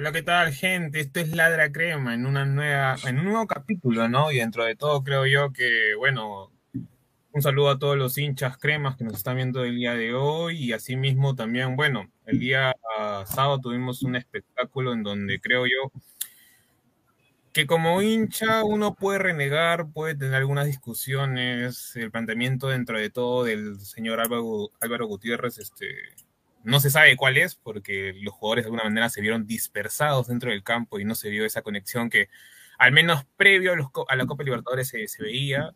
Hola, ¿qué tal, gente? Esto es Ladra Crema en una nueva, en un nuevo capítulo, ¿no? Y dentro de todo creo yo que, bueno, un saludo a todos los hinchas cremas que nos están viendo el día de hoy y asimismo también, bueno, el día sábado tuvimos un espectáculo en donde creo yo que como hincha uno puede renegar, puede tener algunas discusiones, el planteamiento dentro de todo del señor Álvaro, Álvaro Gutiérrez, este, no se sabe cuál es, porque los jugadores de alguna manera se vieron dispersados dentro del campo y no se vio esa conexión que, al menos previo a, la Copa Libertadores, se, veía.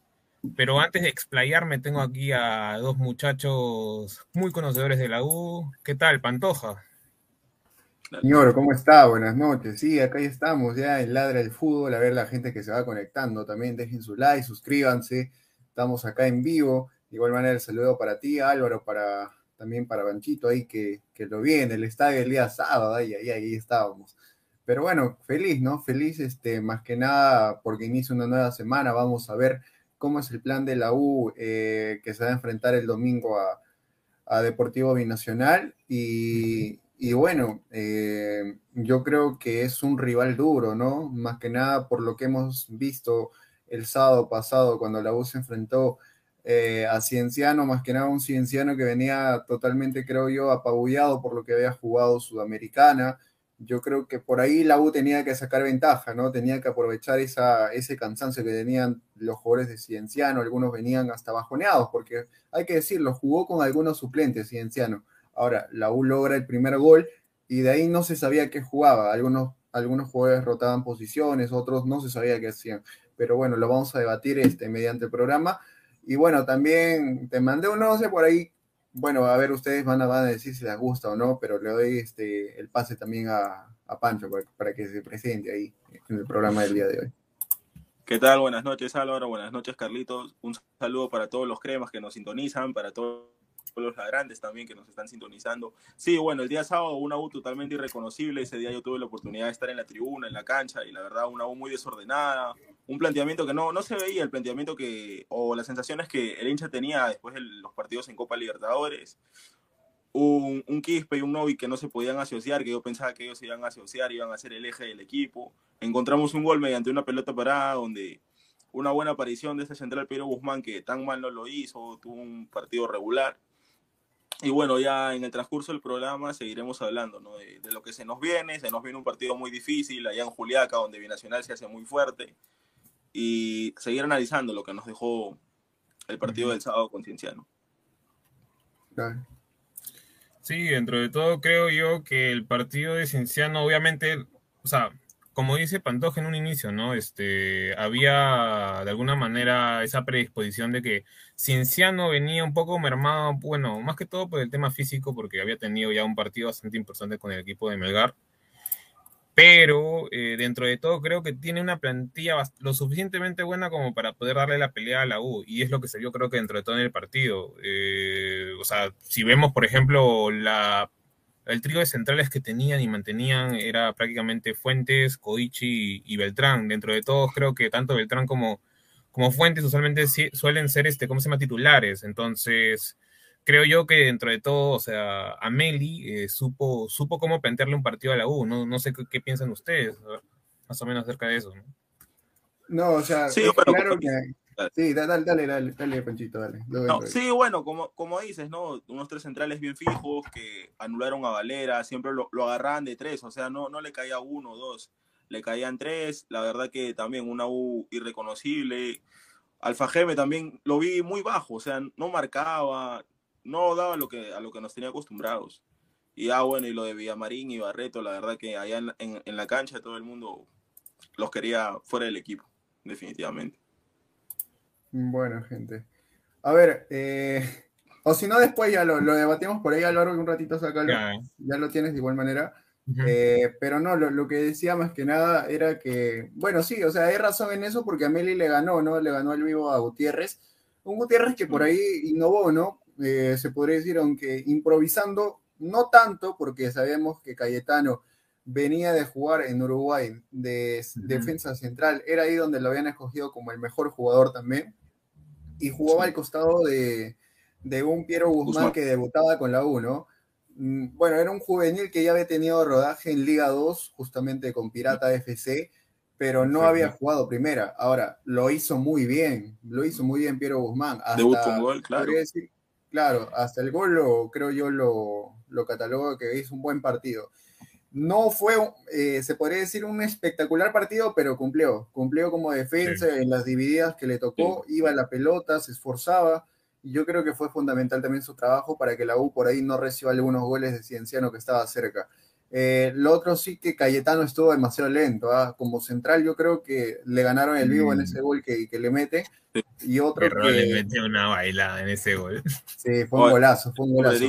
Pero antes de explayarme, tengo aquí a dos muchachos muy conocedores de la U. ¿Qué tal, Pantoja? Señor, ¿cómo está? Buenas noches. Sí, acá estamos, ya en Ladra del Fútbol, a ver la gente que se va conectando. También dejen su like, suscríbanse. Estamos acá en vivo. De igual manera, el saludo para ti, Álvaro, para también para Banchito ahí que, que lo vi en el estadio el día sábado, ahí, ahí, ahí estábamos. Pero bueno, feliz, ¿no? Feliz, este, más que nada, porque inicia una nueva semana. Vamos a ver cómo es el plan de la U eh, que se va a enfrentar el domingo a, a Deportivo Binacional. Y, y bueno, eh, yo creo que es un rival duro, ¿no? Más que nada por lo que hemos visto el sábado pasado cuando la U se enfrentó eh, a Cienciano, más que nada un Cienciano que venía totalmente, creo yo, apabullado por lo que había jugado Sudamericana. Yo creo que por ahí la U tenía que sacar ventaja, ¿no? Tenía que aprovechar esa, ese cansancio que tenían los jugadores de Cienciano, algunos venían hasta bajoneados, porque hay que decirlo, jugó con algunos suplentes Cienciano Ahora, la U logra el primer gol y de ahí no se sabía qué jugaba. Algunos, algunos jugadores rotaban posiciones, otros no se sabía qué hacían. Pero bueno, lo vamos a debatir este, mediante el programa. Y bueno, también te mandé un 11 por ahí. Bueno, a ver, ustedes van a, van a decir si les gusta o no, pero le doy este, el pase también a, a Pancho para, para que se presente ahí en el programa del día de hoy. ¿Qué tal? Buenas noches Álvaro, buenas noches Carlitos. Un saludo para todos los cremas que nos sintonizan, para todos los ladrantes también que nos están sintonizando. Sí, bueno, el día sábado una U totalmente irreconocible. Ese día yo tuve la oportunidad de estar en la tribuna, en la cancha, y la verdad una U muy desordenada. Un planteamiento que no, no se veía, el planteamiento que, o las sensaciones que el hincha tenía después de los partidos en Copa Libertadores. Un, un Quispe y un Novi que no se podían asociar, que yo pensaba que ellos se iban a asociar, iban a ser el eje del equipo. Encontramos un gol mediante una pelota parada donde una buena aparición de este central Pedro Guzmán que tan mal no lo hizo, tuvo un partido regular y bueno, ya en el transcurso del programa seguiremos hablando ¿no? de, de, lo que se nos viene. Se nos viene un partido muy difícil allá en Juliaca, donde Binacional se hace muy fuerte. Y seguir analizando lo que nos dejó el partido del sábado con Cienciano. Sí, dentro de todo creo yo que el partido de Cienciano, obviamente, o sea, como dice Pantoja en un inicio, ¿no? Este, había de alguna manera esa predisposición de que Cienciano venía un poco mermado, bueno, más que todo por el tema físico, porque había tenido ya un partido bastante importante con el equipo de Melgar. Pero eh, dentro de todo creo que tiene una plantilla lo suficientemente buena como para poder darle la pelea a la U. Y es lo que se vio creo que dentro de todo en el partido. Eh, o sea, si vemos, por ejemplo, la el trío de centrales que tenían y mantenían era prácticamente Fuentes, Codici y, Beltrán. Dentro de todos, creo que tanto Beltrán como, como Fuentes usualmente suelen ser, este, ¿cómo se llama?, titulares. Entonces, creo yo que dentro de todo, o sea, Ameli eh, supo, supo cómo plantearle un partido a la U. No, no sé qué, qué piensan ustedes, más o menos acerca de eso. No, no o sea, sí, claro que Sí, dale, dale, dale, dale, Panchito, dale. No, sí, bueno, como, como dices, ¿no? Unos tres centrales bien fijos que anularon a Valera, siempre lo, lo agarraban de tres, o sea, no, no le caía uno o dos, le caían tres, la verdad que también una U irreconocible. Alfa Geme también lo vi muy bajo, o sea, no marcaba, no daba lo que, a lo que nos tenía acostumbrados. Y ah, bueno, y lo de Villamarín y Barreto, la verdad que allá en, en, en la cancha todo el mundo los quería fuera del equipo, definitivamente. Bueno, gente. A ver, eh, o si no, después ya lo, lo, debatimos por ahí a lo largo de un ratito, sacalo. Ya, ya lo tienes de igual manera. Uh -huh. eh, pero no, lo, lo, que decía más que nada era que, bueno, sí, o sea, hay razón en eso porque Ameli le ganó, ¿no? Le ganó el vivo a Gutiérrez. Un Gutiérrez que por ahí innovó, ¿no? Eh, se podría decir, aunque improvisando, no tanto, porque sabemos que Cayetano venía de jugar en Uruguay de uh -huh. defensa central, era ahí donde lo habían escogido como el mejor jugador también y jugaba al costado de, de un Piero Guzmán, Guzmán, que debutaba con la U, ¿no? Mm, bueno, era un juvenil que ya había tenido rodaje en Liga 2, justamente con Pirata FC, pero no había jugado primera. Ahora, lo hizo muy bien, lo hizo muy bien Piero Guzmán. Hasta, Debut con gol, claro. Decir, claro, hasta el gol lo, creo yo lo, lo catalogo que hizo un buen partido. No fue, eh, se podría decir, un espectacular partido, pero cumplió. Cumplió como defensa sí. en las divididas que le tocó, sí. iba a la pelota, se esforzaba. Y yo creo que fue fundamental también su trabajo para que la U por ahí no reciba algunos goles de Cienciano que estaba cerca. Eh, lo otro sí que Cayetano estuvo demasiado lento. ¿ah? Como central, yo creo que le ganaron el vivo en ese gol que, que le mete. Y otro Pero que. le metió una bailada en ese gol. Sí, fue un golazo, fue un golazo.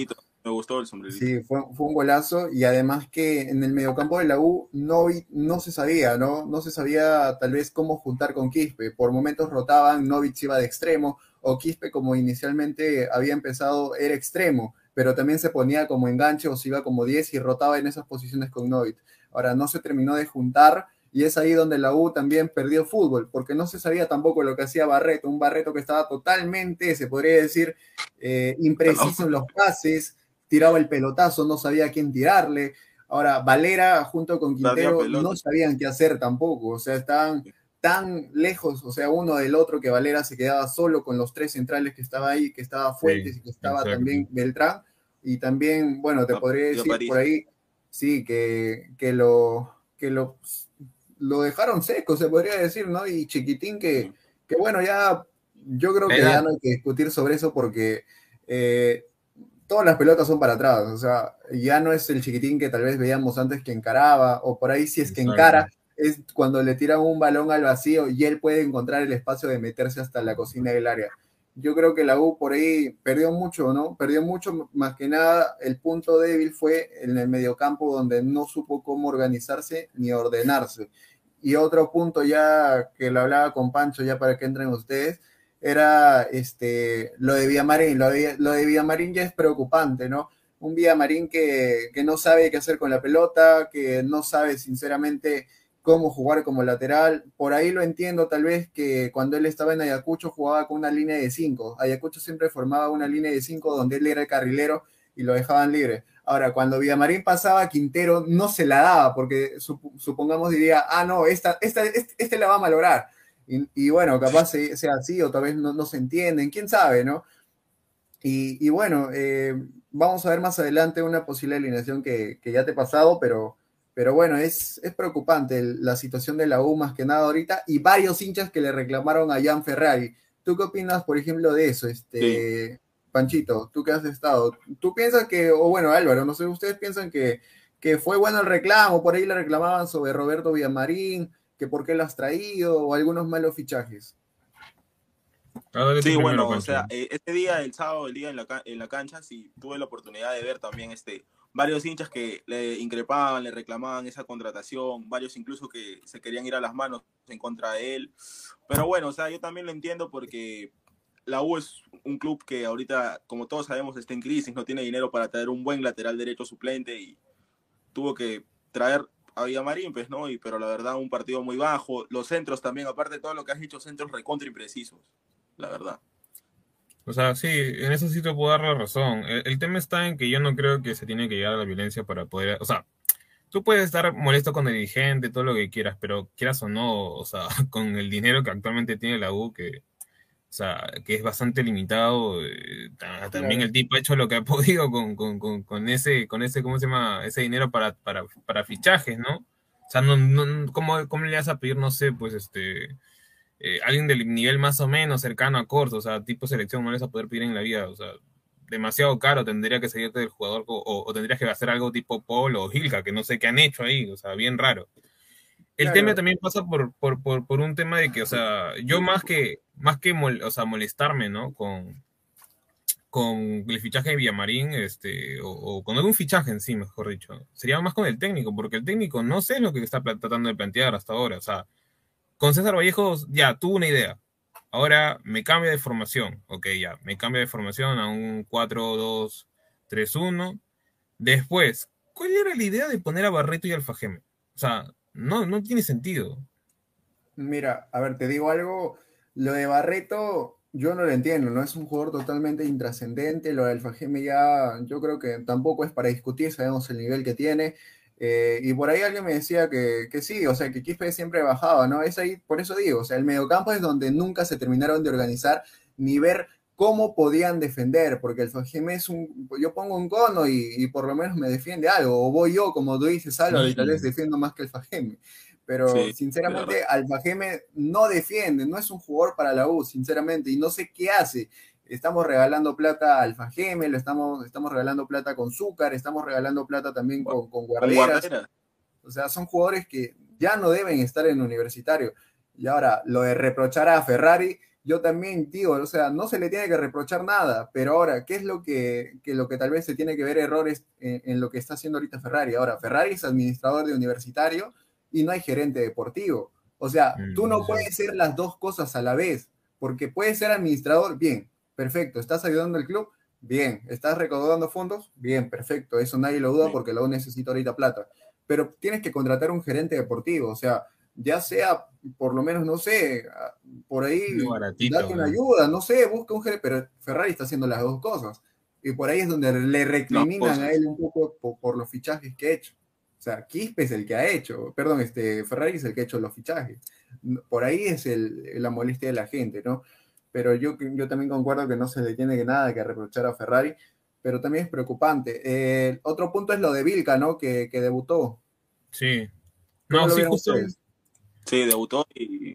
Me gustó el sombrerito. Sí, fue, fue un golazo y además que en el mediocampo de la U no, no se sabía, ¿no? No se sabía tal vez cómo juntar con Quispe. Por momentos rotaban, Novich iba de extremo o Quispe como inicialmente había empezado era extremo, pero también se ponía como enganche o se iba como 10 y rotaba en esas posiciones con Novich. Ahora no se terminó de juntar y es ahí donde la U también perdió fútbol, porque no se sabía tampoco lo que hacía Barreto, un Barreto que estaba totalmente, se podría decir, eh, impreciso en los pases, tiraba el pelotazo, no sabía a quién tirarle. Ahora, Valera junto con Quintero no sabían qué hacer tampoco, o sea, estaban tan lejos, o sea, uno del otro que Valera se quedaba solo con los tres centrales que estaba ahí, que estaba Fuentes y que estaba exacto. también Beltrán, y también, bueno, te Ah, podría decir por ahí, sí, que, que lo que lo, lo dejaron seco, se podría decir, ¿no? Y Chiquitín que, que bueno, ya yo creo que ya no hay que discutir sobre eso porque eh, todas las pelotas son para atrás, o sea, ya no es el chiquitín que tal vez veíamos antes que encaraba, o por ahí si es que Exacto. encara, es cuando le tiran un balón al vacío y él puede encontrar el espacio de meterse hasta la cocina del área. Yo creo que la U por ahí perdió mucho, ¿no? Perdió mucho, más que nada el punto débil fue en el mediocampo donde no supo cómo organizarse ni ordenarse. Y otro punto ya que lo hablaba con Pancho ya para que entren ustedes, era este, lo de Villamarín. Lo de, lo de Villamarín ya es preocupante, ¿no? Un Villamarín que, que no sabe qué hacer con la pelota, que no sabe sinceramente cómo jugar como lateral. Por ahí lo entiendo tal vez que cuando él estaba en Ayacucho jugaba con una línea de cinco. Ayacucho siempre formaba una línea de cinco donde él era el carrilero y lo dejaban libre. Ahora, cuando Villamarín pasaba, Quintero no se la daba, porque sup- supongamos diría, ah, no, esta, esta, este, este la va a malograr. Y, y bueno, capaz se- sea así, o tal vez no, no se entienden, quién sabe, ¿no? Y, y bueno, eh, vamos a ver más adelante una posible alineación que, que ya te he pasado, pero, pero bueno, es, es preocupante la situación de la U más que nada ahorita y varios hinchas que le reclamaron a Jan Ferrari. ¿Tú qué opinas, por ejemplo, de eso, este, Panchito? ¿Tú qué has estado? ¿Tú piensas que, o bueno, Álvaro, no sé, ustedes piensan que, que fue bueno el reclamo? Por ahí le reclamaban sobre Roberto Villamarín, que por qué lo has traído, o algunos malos fichajes. Sí, bueno, o sea, eh, este día, el sábado, el día en la, en la cancha, sí tuve la oportunidad de ver también este, varios hinchas que le increpaban, le reclamaban esa contratación, varios incluso que se querían ir a las manos en contra de él. Pero bueno, o sea, yo también lo entiendo porque la U es un club que ahorita, como todos sabemos, está en crisis, no tiene dinero para traer un buen lateral derecho suplente y tuvo que traer a Villamarín, pues, ¿no? Y, pero la verdad, un partido muy bajo. Los centros también, aparte de todo lo que has dicho, centros recontra imprecisos, la verdad. O sea, sí, en eso sí te puedo dar la razón. El, tema está en que yo no creo que se tiene que llegar a la violencia para poder, o sea, tú puedes estar molesto con el dirigente, todo lo que quieras, pero quieras o no, o sea, con el dinero que actualmente tiene la U, que, sea, que es bastante limitado, eh, ta- también el tipo ha hecho lo que ha podido con, con, con, con ese, con ese, ¿cómo se llama? Ese dinero para, para, para fichajes, ¿no? O sea, no, no, ¿cómo, ¿cómo le vas a pedir, no sé, pues este eh, alguien del nivel más o menos cercano a Corso, o sea, tipo selección, no les vas a poder pedir en la vida, o sea, demasiado caro tendría que salirte del jugador o, o tendrías que hacer algo tipo Paul o Gilka, que no sé qué han hecho ahí, o sea, bien raro. El Claro. tema también pasa por, por, por, por un tema de que, o sea, yo más que, más que mol- o sea, molestarme, ¿no? Con, con el fichaje de Villamarín, este, o, o con algún fichaje en sí, mejor dicho, sería más con el técnico, porque el técnico no sé lo que está tratando de plantear hasta ahora, o sea, con César Vallejos ya tuvo una idea. Ahora me cambia de formación. Ok, ya, me cambia de formación a un 4-2-3-1. Después, ¿cuál era la idea de poner a Barreto y Alfajeme? O sea, no, no tiene sentido. Mira, a ver, te digo algo, lo de Barreto yo no lo entiendo, no es un jugador totalmente intrascendente, lo de Alfajeme ya yo creo que tampoco es para discutir, sabemos el nivel que tiene, eh, y por ahí alguien me decía que, que sí, o sea, que Quispe siempre bajaba, ¿no? Es ahí, por eso digo, o sea, el mediocampo es donde nunca se terminaron de organizar ni ver cómo podían defender, porque el Fajeme es un, yo pongo un cono y, y por lo menos me defiende algo, o voy yo, como tú dices, Álvaro, y tal vez defiendo más que el Fajeme. Pero Sí, sinceramente, Alfajeme no defiende, no es un jugador para la U, sinceramente, y no sé qué hace. estamos regalando plata a Alfa Gemelo, estamos, estamos regalando plata con Zúcar, estamos regalando plata también con, con Guarderas. O sea, son jugadores que ya no deben estar en universitario. Y ahora, lo de reprochar a Ferrari, yo también digo, o sea, no se le tiene que reprochar nada, pero ahora, ¿qué es lo que, que lo que tal vez se tiene que ver errores en, en, lo que está haciendo ahorita Ferrari? Ahora, Ferrari es administrador de universitario y no hay gerente deportivo. O sea, tú no puedes ser las dos cosas a la vez, porque puedes ser administrador, bien, perfecto, estás ayudando al club, bien, estás recaudando fondos, bien, perfecto, eso nadie lo duda porque la U necesita ahorita plata, pero tienes que contratar un gerente deportivo, o sea, ya sea por lo menos, no sé, por ahí date una ayuda, no sé, busca un gerente, pero Ferrari está haciendo las dos cosas. Y por ahí es donde le recriminan a él un poco por, por, los fichajes que ha hecho. O sea, Quispe es el que ha hecho, perdón, este, Ferrari es el que ha hecho los fichajes. Por ahí es el, la molestia de la gente, ¿no? Pero yo, yo también concuerdo que no se le tiene nada que reprochar a Ferrari, pero también es preocupante. Eh, otro punto es lo de Vilca, ¿no? Que, que debutó. Sí. No, sí, justo. Ustedes? Sí, debutó y,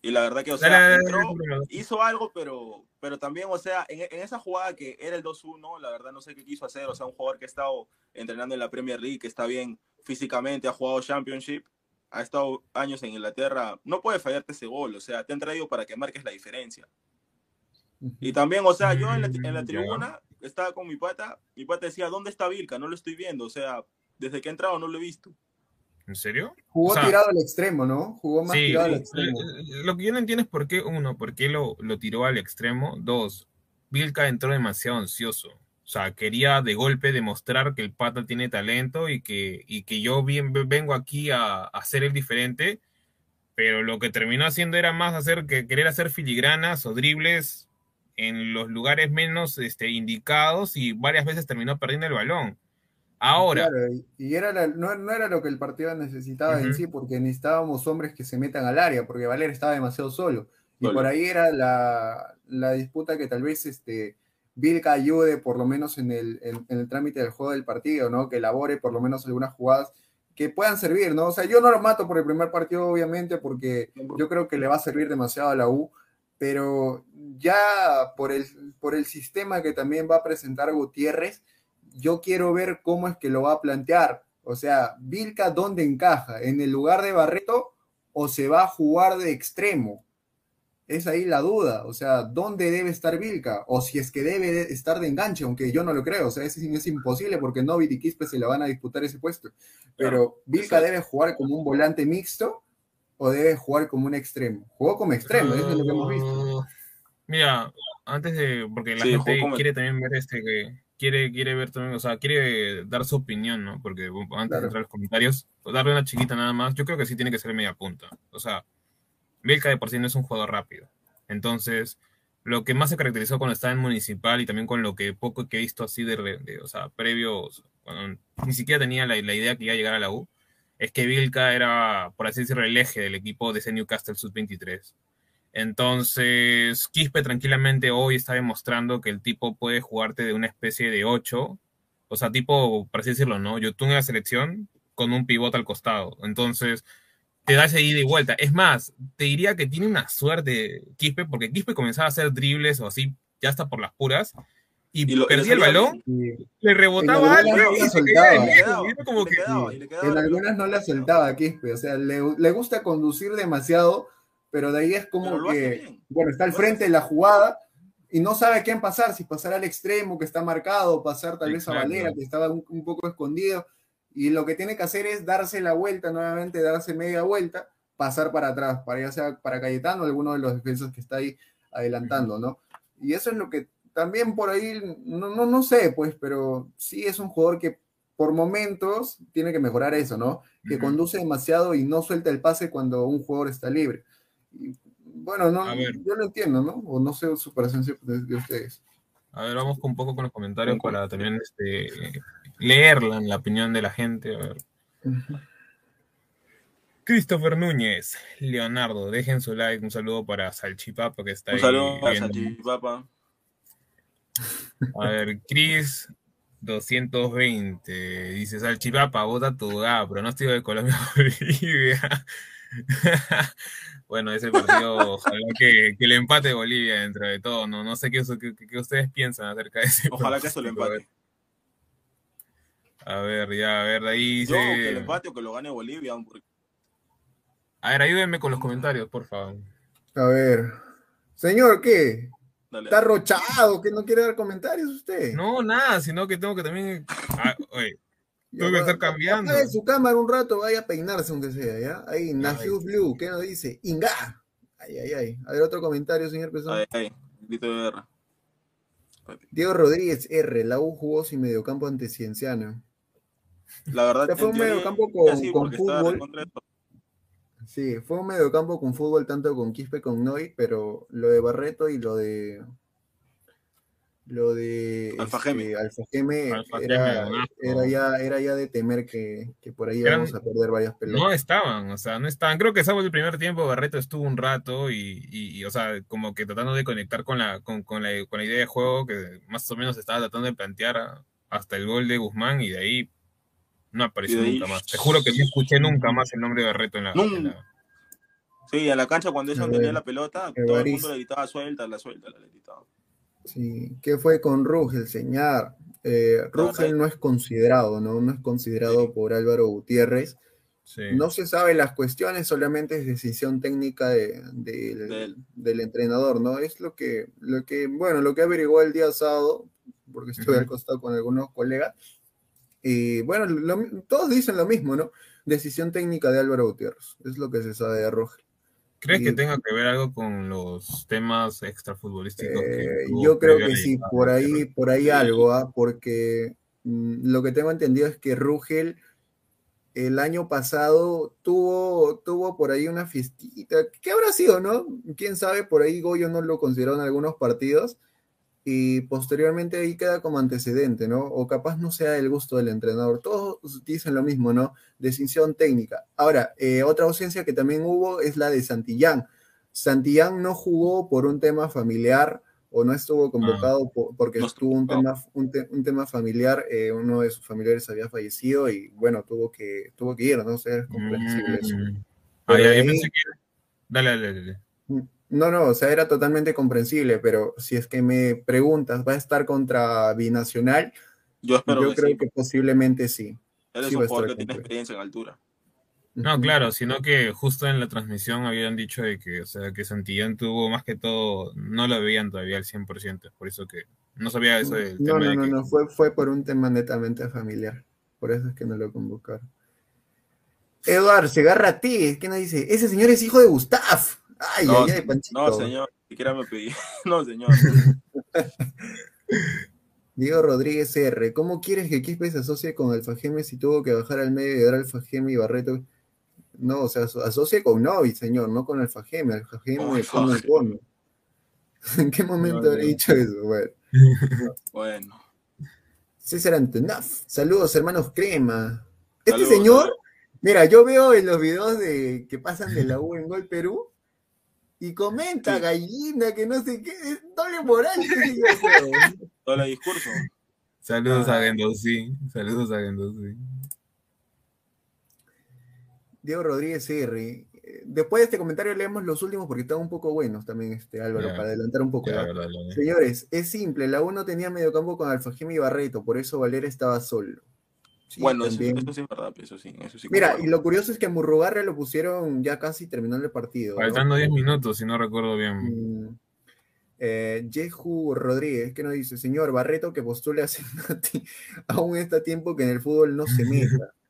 y, la verdad que, o sea, entró, hizo algo, pero, pero también, o sea, en, en, esa jugada que era el 2-1, la verdad no sé qué quiso hacer, o sea, un jugador que ha estado entrenando en la Premier League, que está bien físicamente, ha jugado Championship, ha estado años en Inglaterra, no puede fallarte ese gol, o sea, te han traído para que marques la diferencia. Y también, o sea, yo en la, en la tribuna estaba con mi pata, mi pata decía, ¿dónde está Vilca? No lo estoy viendo, o sea, desde que he entrado no lo he visto. ¿En serio? Jugó o sea, tirado al extremo, ¿no? Jugó más sí, tirado al extremo. Lo que yo no entiendo es por qué, uno, por qué lo, lo tiró al extremo. Dos, Vilca entró demasiado ansioso. O sea, quería de golpe demostrar que el pata tiene talento y que, y que yo bien, vengo aquí a, a hacer el diferente, pero lo que terminó haciendo era más hacer que querer hacer filigranas o dribles en los lugares menos este, indicados y varias veces terminó perdiendo el balón. Ahora. Claro, y era la, no, no, era lo que el partido necesitaba uh -huh. en sí, porque necesitábamos hombres que se metan al área, porque Valer estaba demasiado solo. Y por ahí era la, la, disputa que tal vez este, Vilca ayude, por lo menos en el, en, en el trámite del juego del partido, ¿no? Que elabore por lo menos algunas jugadas que puedan servir, ¿no? O sea, yo no lo mato por el primer partido, obviamente, porque yo creo que le va a servir demasiado a la U, pero ya por el, por el sistema que también va a presentar Gutiérrez, yo quiero ver cómo es que lo va a plantear. O sea, Vilca, ¿dónde encaja? ¿En el lugar de Barreto o se va a jugar de extremo? Es ahí la duda. O sea, ¿dónde debe estar Vilca? O si es que debe estar de enganche, aunque yo no lo creo. O sea, es, es imposible porque Novit y Quispe se le van a disputar ese puesto. Pero Vilca debe jugar como un volante mixto o debe jugar como un extremo. Jugó como extremo, eso es lo que hemos visto. Mira, antes de. Porque la sí, gente quiere también ver este que quiere, quiere ver también, o sea, quiere dar su opinión, ¿no? Porque antes claro. de entrar a los comentarios, darle una chiquita nada más, yo creo que sí tiene que ser media punta. O sea, Vilca de por sí no es un jugador rápido. Entonces, lo que más se caracterizó cuando estaba en Municipal y también con lo que poco que he visto así de, de o sea, previos, cuando ni siquiera tenía la, la, idea que iba a llegar a la U, es que Vilca era, por así decirlo, el eje del equipo de ese Newcastle Sub-23. Entonces, Quispe tranquilamente hoy está demostrando que el tipo puede jugarte de una especie de 8, o sea, tipo, por así decirlo, ¿no? Yo en la selección con un pivote al costado. Entonces, te da ese ida y vuelta. Es más, te diría que tiene una suerte Quispe, porque Quispe comenzaba a hacer dribles o así, ya está por las puras, y, y lo, perdía el balón, y, le rebotaba algo y se quedaba como que... En algunas no la soltaba Quispe, o sea, le, le gusta conducir demasiado pero de ahí es como que, bueno, está al frente de la jugada y no sabe a quién pasar, si pasar al extremo que está marcado, pasar tal vez a Valera que estaba un, un, poco escondido, y lo que tiene que hacer es darse la vuelta nuevamente, darse media vuelta, pasar para atrás, para ya sea para Cayetano, alguno de los defensas que está ahí adelantando, ¿no? Y eso es lo que también por ahí, no, no, no sé, pues, pero sí es un jugador que por momentos tiene que mejorar eso, ¿no? Que uh -huh. conduce demasiado y no suelta el pase cuando un jugador está libre. Bueno, no, yo lo entiendo, ¿no? O no sé su presencia de, de, ustedes. A ver, vamos un poco con los comentarios para también este, leerla en la opinión de la gente. A ver. Uh -huh. Christopher Núñez, Leonardo, dejen su like, un saludo para Salchipapa que está un ahí. Un saludo para Salchipapa. A ver, Chris 220 dice Salchipapa, vota tu pronóstico de Colombia Bolivia. Bueno, ese partido, ojalá que, que el empate Bolivia dentro de todo, no, no sé qué, qué, qué ustedes piensan acerca de ese Ojalá que eso lo empate. A ver, ya, a ver, de ahí Yo, se... que lo empate o que lo gane Bolivia. porque- A ver, ayúdenme con los comentarios, por favor. A ver. Señor, ¿qué? Dale. ¿Está arrochado? ¿Que no quiere dar comentarios usted? No, nada, sino que tengo que también... Ah, oye, Tengo que estar cambiando. su cámara un rato, vaya a peinarse aunque sea, ¿ya? Ahí, Nafiu Blue, ¿qué nos dice? Inga. Ay, ay, ay. A ver, otro comentario, señor Pesón. Ahí, ahí, grito de guerra. Diego Rodríguez R, la U jugó sin mediocampo ante Cienciano. La verdad, O sea, fue en un mediocampo con, sí, con fútbol. Sí, fue un mediocampo con fútbol tanto con Quispe con Noy, pero lo de Barreto y lo de lo de Alfa Geme. este, Alfa era, era ya, era ya de temer que, que por ahí Eran- vamos a perder varias pelotas. No estaban, o sea, no estaban. Creo que salvo el primer tiempo, Barreto estuvo un rato y, y- y, o sea, como que tratando de conectar con la, con, con la, con la idea de juego que más o menos estaba tratando de plantear hasta el gol de Guzmán y de ahí no apareció ahí- nunca más. Te juro que no escuché nunca más el nombre de Barreto en la... en la- Sí, a la cancha cuando ellos tenía la pelota, todo el mundo le gritaba suelta, la suelta, la gritaba. Sí, ¿qué fue con Rugel, señor? Eh, Rugel no es considerado, ¿no? No es considerado por Álvaro Gutiérrez. Sí. No se sabe las cuestiones, solamente es decisión técnica de- del, del entrenador, ¿no? Es lo que, lo que, bueno, lo que averiguó el día sábado, porque estuve al costado con algunos colegas, y bueno, lo- todos dicen lo mismo, ¿no? Decisión técnica de Álvaro Gutiérrez, es lo que se sabe de Rugel. ¿Crees que tenga que ver algo con los temas extrafutbolísticos? que Eh, yo creo que sí, por ahí, por ahí algo, ¿ah? porque mm, lo que tengo entendido es que Rugel el año pasado tuvo, tuvo por ahí una fiestita, ¿qué habrá sido, no? Quién sabe, por ahí Goyo no lo consideró en algunos partidos y posteriormente ahí queda como antecedente, ¿no? O capaz no sea el gusto del entrenador. Todos dicen lo mismo, ¿no? Decisión técnica. Ahora, eh, otra ausencia que también hubo es la de Santillán. Santillán no jugó por un tema familiar o no estuvo convocado po- porque tuvo un tema, un, te- un tema familiar, eh, uno de sus familiares había fallecido y bueno, tuvo que, tuvo que ir, ¿no? O sea, es comprensible. Mm. Ah, ahí- pensé que- Dale, dale, dale. No, no, o sea, era totalmente comprensible, pero si es que me preguntas, ¿va a estar contra Binacional? Yo espero que creo sí. que posiblemente sí. Él es Sí un jugador que tiene experiencia en altura. No, claro, sino que justo en la transmisión habían dicho de que, o sea, que Santillán tuvo más que todo, no lo veían todavía al 100%, por eso que no sabía eso del No, tema no, de no, que... no, fue, fue por un tema netamente familiar. Por eso es que no lo convocaron. Eduard, se agarra a ti. ¿Qué nos dice? Ese señor es hijo de Gustav. Ay, no, ay, ay, Panchito. no, señor, ni siquiera me pedí. No, señor. Diego Rodríguez R. ¿Cómo quieres que Quispe se asocie con Alfa Geme si tuvo que bajar al medio y dar Alfa Geme y Barreto? No, o sea, aso- asocie con Novi, señor, no con Alfa Geme. Alfa Geme Oh, un fuck. bono. ¿En qué momento No, habré no. dicho eso? Bueno. Bueno. César Antonov. Saludos, hermanos Crema. Este Saludos, señor, mira, yo veo en los videos de que pasan de la U en Gol Perú y comenta gallina, que no sé qué, es doble moral. el discurso. Saludos Ah. a Gendouzi, saludos a Gendouzi. Diego Rodríguez R. Eh, Después de este comentario leemos los últimos porque están un poco buenos también, este Álvaro, para adelantar un poco. Señores, es simple, la U no tenía mediocampo con Alfajim y Barreto, por eso Valera estaba solo. Sí, bueno, eso, sí es verdad, eso sí. Eso sí Mira, y lo curioso es que a Murrugarra lo pusieron ya casi terminando el partido. ¿no? Faltando 10 minutos, si no recuerdo bien. Mm. Eh, Jehu Rodríguez, que nos dice, señor Barreto, que postule a Cenati, aún está a tiempo que en el fútbol no se meta.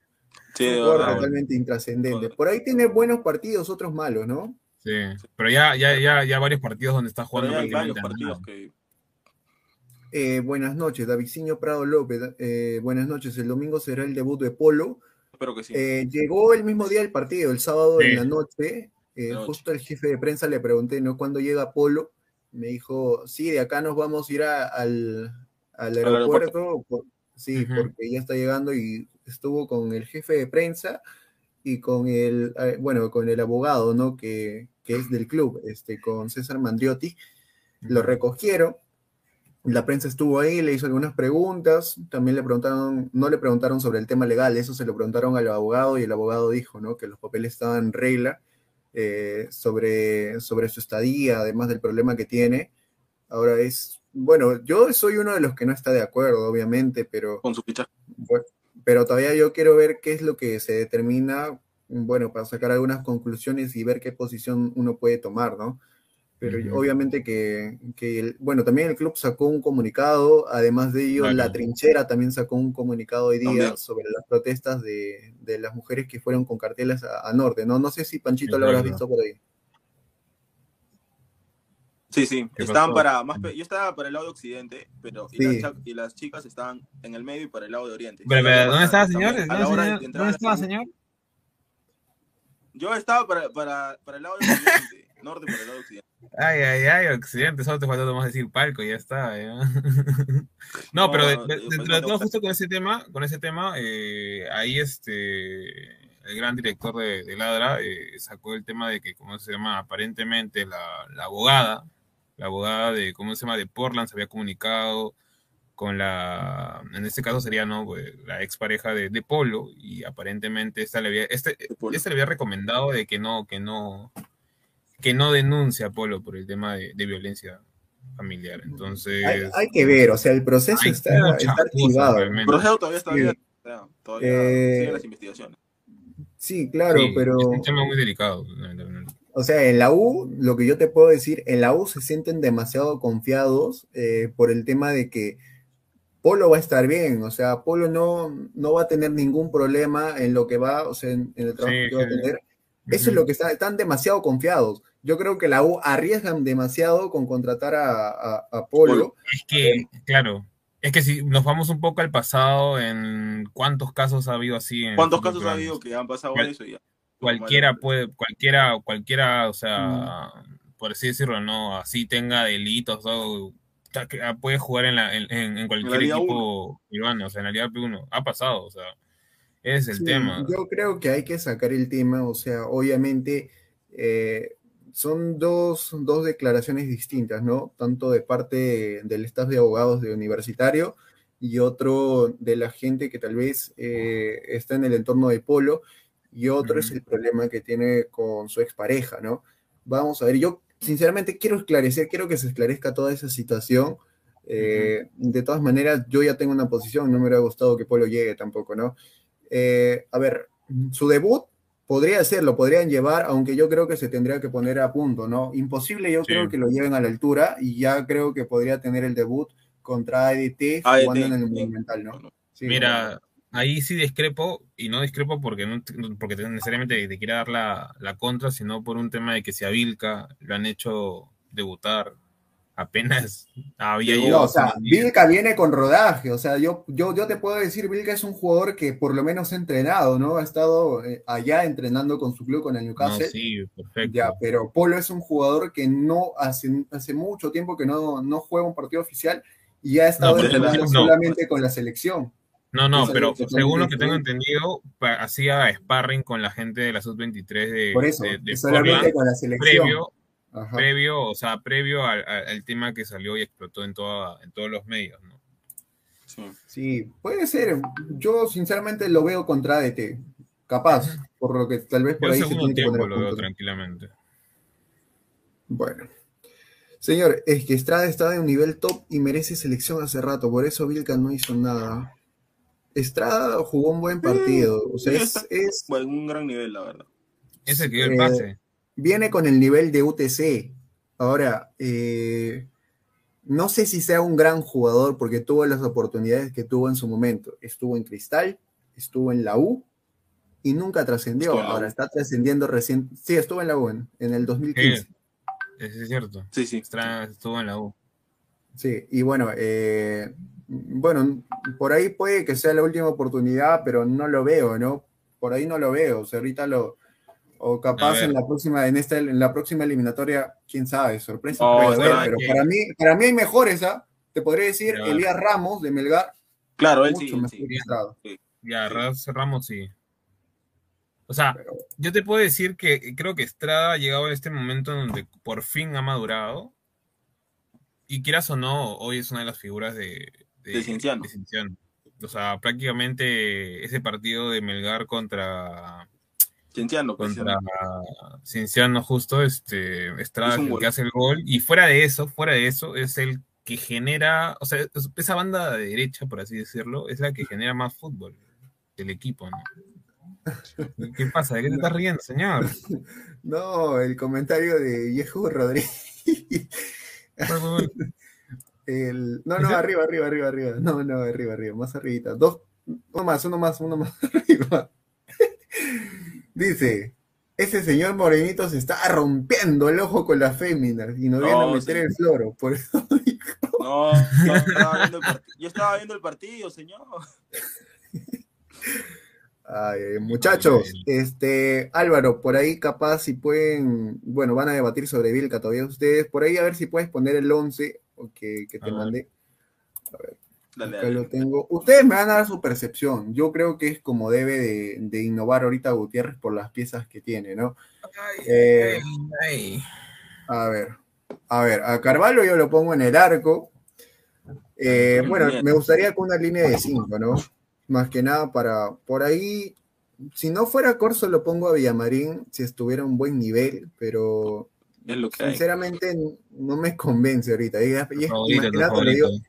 Sí, de un jugador verdad. totalmente intrascendente. Por ahí tiene buenos partidos, otros malos, ¿no? Sí, pero ya, ya, ya, ya varios partidos donde está Pero jugando ya hay varios prácticamente partidos que. Eh, buenas noches, Davidciño Prado López. eh, buenas noches, el domingo será el debut de Polo. Espero que sí. Eh, llegó el mismo día del partido, el sábado Sí. en la noche. eh, Noche. Justo el jefe de prensa le pregunté, ¿no? ¿Cuándo llega Polo? Me dijo, sí, de acá nos vamos a ir a- al, al aeropuerto. sí, porque ya está llegando y estuvo con el jefe de prensa y con el, bueno, con el abogado, ¿no? Que, que es del club, este, con César Mandriotti. Lo recogieron. La prensa estuvo ahí, le hizo algunas preguntas, también le preguntaron, no le preguntaron sobre el tema legal, eso se lo preguntaron al abogado y el abogado dijo, ¿no? Que los papeles estaban en regla eh, sobre, sobre su estadía, además del problema que tiene. Ahora es, bueno, yo soy uno de los que no está de acuerdo, obviamente, pero... Con su. Bueno, pero todavía yo quiero ver qué es lo que se determina, bueno, para sacar algunas conclusiones y ver qué posición uno puede tomar, ¿no? Pero Ujú. obviamente que, que el- bueno, también el club sacó un comunicado, además de ello, Claro. la trinchera también sacó un comunicado hoy día También. sobre las protestas de, de las mujeres que fueron con carteles a, a Norte, ¿no? No sé si Panchito lo habrás visto por ahí. Sí, sí. ¿Qué Estaban pasó? para más pe- yo estaba para el lado de occidente, pero y, las, y las chicas estaban en el medio y para el lado de oriente. Pero, pero, ¿Dónde estaba, señor? ¿Dónde, la hora de señor? entrar ¿Dónde estaba, señor? Yo estaba para, para, para el lado de occidente, norte para el lado de occidente. Ay, ay, ay, Occidente, solo te faltó nomás decir palco y ya está. ya. no, pero de- de- dentro de que- todo, justo con ese tema, con ese tema, eh, ahí este, el gran director de, Ladra eh, sacó el tema de que, ¿cómo se llama? Aparentemente la, la abogada, la abogada de, ¿cómo se llama? De Portland se había comunicado con la, en este caso sería, ¿no? Pues, la expareja de, de Polo y aparentemente esta le había, este, este le había recomendado de que no, que no, que no denuncie a Polo por el tema de, de violencia familiar. Entonces, Hay, hay que ver, o sea, el proceso está, está realmente. El proceso todavía está Sí. abierto, o sea, todavía Eh, siguen las investigaciones. Sí, claro, Sí, pero... Es un tema muy delicado. O sea, en la U, lo que yo te puedo decir, en la U se sienten demasiado confiados eh, por el tema de que Polo va a estar bien, o sea, Polo no, no va a tener ningún problema en lo que va, o sea, en, en el trabajo Sí, que va a tener. Eso es lo que está, están demasiado confiados. Yo creo que la U arriesgan demasiado con contratar a, a- a Polo. Es que, claro, es que si nos vamos un poco al pasado, en cuántos casos ha habido así. En ¿Cuántos casos ha habido que han pasado ¿Cuál- eso? y Ya? cualquiera puede, cualquiera, cualquiera, o sea, por así decirlo, no, así tenga delitos, o puede jugar en, la, en, en- en cualquier equipo peruano, o sea, en la Liga P1, ha pasado, o sea, ese es el Sí, tema. Yo creo que hay que sacar el tema, o sea, obviamente eh, son dos, dos declaraciones distintas, ¿no? Tanto de parte del staff de abogados de universitario y otro de la gente que tal vez eh, está en el entorno de Polo y otro es el problema que tiene con su expareja, ¿no? Vamos a ver, yo sinceramente quiero esclarecer, quiero que se esclarezca toda esa situación. Eh, De todas maneras, yo ya tengo una posición, no me hubiera gustado que Polo llegue tampoco, ¿no? Eh, a ver, su debut podría ser, lo podrían llevar, aunque yo creo que se tendría que poner a punto, ¿no? Imposible, yo Sí. creo que lo lleven a la altura y ya creo que podría tener el debut contra ADT jugando en el. Monumental, ¿no? Sí, Mira, ahí sí discrepo, y no discrepo porque no porque te- necesariamente te quiera dar la, la contra, sino por un tema de que si a Vilca lo han hecho debutar apenas había No, llegado o sea, Vilca viene con rodaje, o sea, yo, yo, yo te puedo decir, Vilca es un jugador que por lo menos ha entrenado, ¿no? Ha estado eh, allá entrenando con su club, con el No, Newcastle. sí, perfecto. Ya, pero Polo es un jugador que no hace, hace mucho tiempo que no, no juega un partido oficial y ya ha estado pero entrenando no. solamente con la selección. No, no, pero según lo que tengo entendido, hacía sparring con la gente de la sub-23 de, Por eso, de, de solamente Portland, con la selección. previo, Ajá. previo, o sea, previo al, al- al tema que salió y explotó en, toda, en todos los medios, ¿no? Sí. Sí, puede ser. Yo sinceramente lo veo contra ADT. Capaz, por lo que tal vez por Yo ahí se tiene que poner tiempo lo veo tranquilamente. Bueno. Señor, es que Estrada está de un nivel top y merece selección hace rato, por eso Vilca no hizo nada. Estrada jugó un buen partido, o sea, es, es- Bueno, en un gran nivel, la verdad. Ese que dio el Eh, pase. Viene con el nivel de UTC. Ahora, eh, no sé si sea un gran jugador porque tuvo las oportunidades que tuvo en su momento. Estuvo en Cristal, estuvo en la U y nunca trascendió. Ahora está trascendiendo recién. Sí, estuvo en la U en, en el 2015. Sí, ese es cierto. Sí, sí. Estuvo en la U. Sí, y bueno, eh, bueno, por ahí puede que sea la última oportunidad, pero no lo veo, ¿no? Por ahí no lo veo. O sea, ahorita lo. O capaz en la próxima, en esta, en la próxima eliminatoria, quién sabe, sorpresa. Oh, puede haber, pero para mí, para mí hay mejores, ¿ah? Te podría decir. Elías Ramos de Melgar, Claro, él mucho sí, él sí. Estrada. Ya, Ramos sí. O sea, Pero- yo te puedo decir que creo que Estrada ha llegado a este momento en donde por fin ha madurado. Y quieras o no, hoy es una de las figuras de, De de Cienciano. O sea, prácticamente ese partido de Melgar contra, Cienciano, pues, contra Cienciano justo, este, Estrada Es un que, hace el gol. Y fuera de eso, fuera de eso, es el que genera, o sea, es- esa banda de derecha, por así decirlo, es la que genera más fútbol del equipo, ¿no? ¿Qué pasa? ¿De qué te estás riendo, señor? No, el comentario de Yehu Rodríguez. El- no, no, arriba, arriba, arriba, arriba. No, no, arriba, arriba, más arribita. Dos, uno más, uno más, uno más arriba. Dice, ese señor morenito se está rompiendo el ojo con las féminas y nos No, viene a meter sí. el floro. Por eso No, no, estaba viendo el part- yo estaba viendo el partido, señor. Ay, muchachos, este Álvaro, por ahí capaz si pueden, bueno, van a debatir sobre Vilca todavía ustedes, por ahí a ver si puedes poner el 11 o que, que te A ver. mandé. A ver, Dale, acá dale. lo tengo. Ustedes me van a dar su percepción. Yo creo que es como debe de, de innovar ahorita Gutiérrez por las piezas que tiene, ¿no? Eh, a ver, a ver, a Carvalho yo lo pongo en el arco. Eh, bueno, me gustaría con una línea de 5, ¿no? Más que nada para, por ahí, si no fuera Corso lo pongo a Villamarín, si estuviera a un buen nivel, pero Es lo que hay. sinceramente no me convence ahorita. Y, es- nada te lo digo- favorito.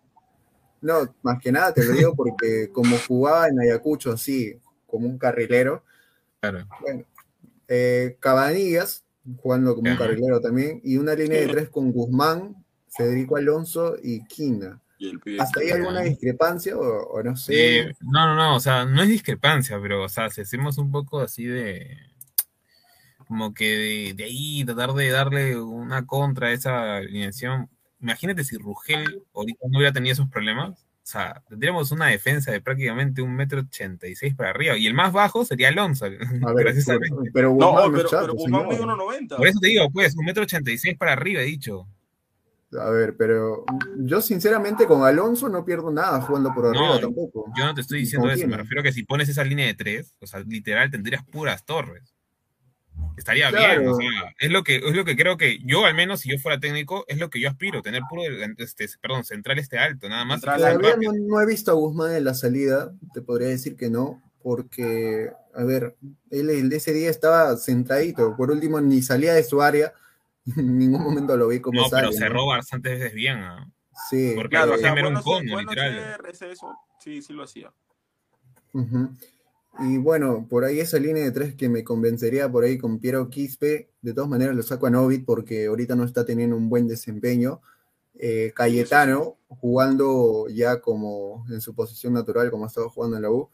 No, más que nada te lo digo porque como jugaba en Ayacucho así, como un carrilero, Claro. bueno, eh, Cabanillas, jugando como un carrilero también, y una línea de tres con Guzmán, Federico Alonso y Quina. Y el pibe ¿Hasta ahí alguna discrepancia o, o no sé? Eh, no, no, no, o sea, no es discrepancia, pero, o sea, si hacemos un poco así de, como que de, de ahí, tratar de darle una contra a esa alineación, imagínate si Rugel ahorita no hubiera tenido esos problemas, o sea, tendríamos una defensa de prácticamente un metro ochenta y seis para arriba, y el más bajo sería Alonso, A ver, precisamente. pero, pero No, pero, es chato, pero Guzmán señor. mide 1.90. Por eso te digo, pues, un metro ochenta y seis para arriba, he dicho. A ver, pero yo sinceramente con Alonso no pierdo nada jugando por arriba No, tampoco. Yo no te estoy diciendo eso, me refiero a que si pones esa línea de tres, o sea, literal tendrías puras torres. Estaría Claro. bien, o sea, es lo que es lo que creo que yo al menos si yo fuera técnico es lo que yo aspiro, tener puro este, perdón, central este alto, nada más. Todavía no, no he visto a Guzmán en la salida, te podría decir que no, porque, a ver, él, el- ese día estaba centradito, por último ni salía de su área, en ningún momento lo vi como No, pero sale, ¿no? cerró bastantes veces bien, ¿ah? Sí, porque Claro, o Raheem sea, era un bueno, cono, bueno literal. eso, sí, sí lo hacía. Ujú. Y bueno, por ahí esa línea de tres que me convencería por ahí con Piero Quispe, de todas maneras lo saco a Novit porque ahorita no está teniendo un buen desempeño. Eh, Cayetano, jugando ya como en su posición natural, como ha estado jugando en la U.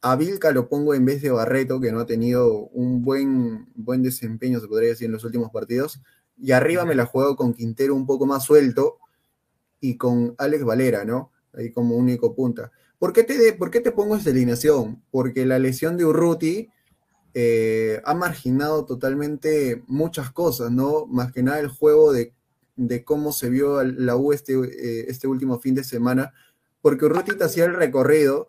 A Vilca lo pongo en vez de Barreto, que no ha tenido un buen, buen desempeño, se podría decir, en los últimos partidos. Y arriba me la juego con Quintero un poco más suelto y con Alex Valera, ¿no? Ahí como único punta. ¿Por qué te, de- por qué te pongo esta alineación? Porque la lesión de Urruti eh, ha marginado totalmente muchas cosas, ¿no? Más que nada el juego de, de cómo se vio la U este, eh, este último fin de semana, porque Urruti te hacía el recorrido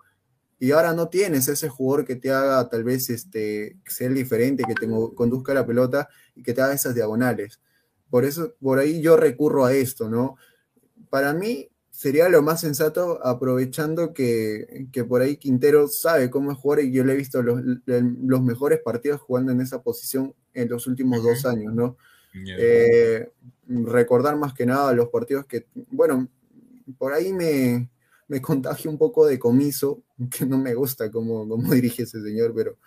y ahora no tienes ese jugador que te haga tal vez este, ser diferente, que te conduzca la pelota y que te haga esas diagonales. Por eso, por ahí yo recurro a esto, ¿no? Para mí sería lo más sensato aprovechando que, que por ahí Quintero sabe cómo es jugar y yo le he visto los, los mejores partidos jugando en esa posición en los últimos dos años, ¿no? Eh, recordar más que nada los partidos que, bueno, por ahí me, me contagia un poco de comiso, que no me gusta cómo, cómo dirige ese señor, pero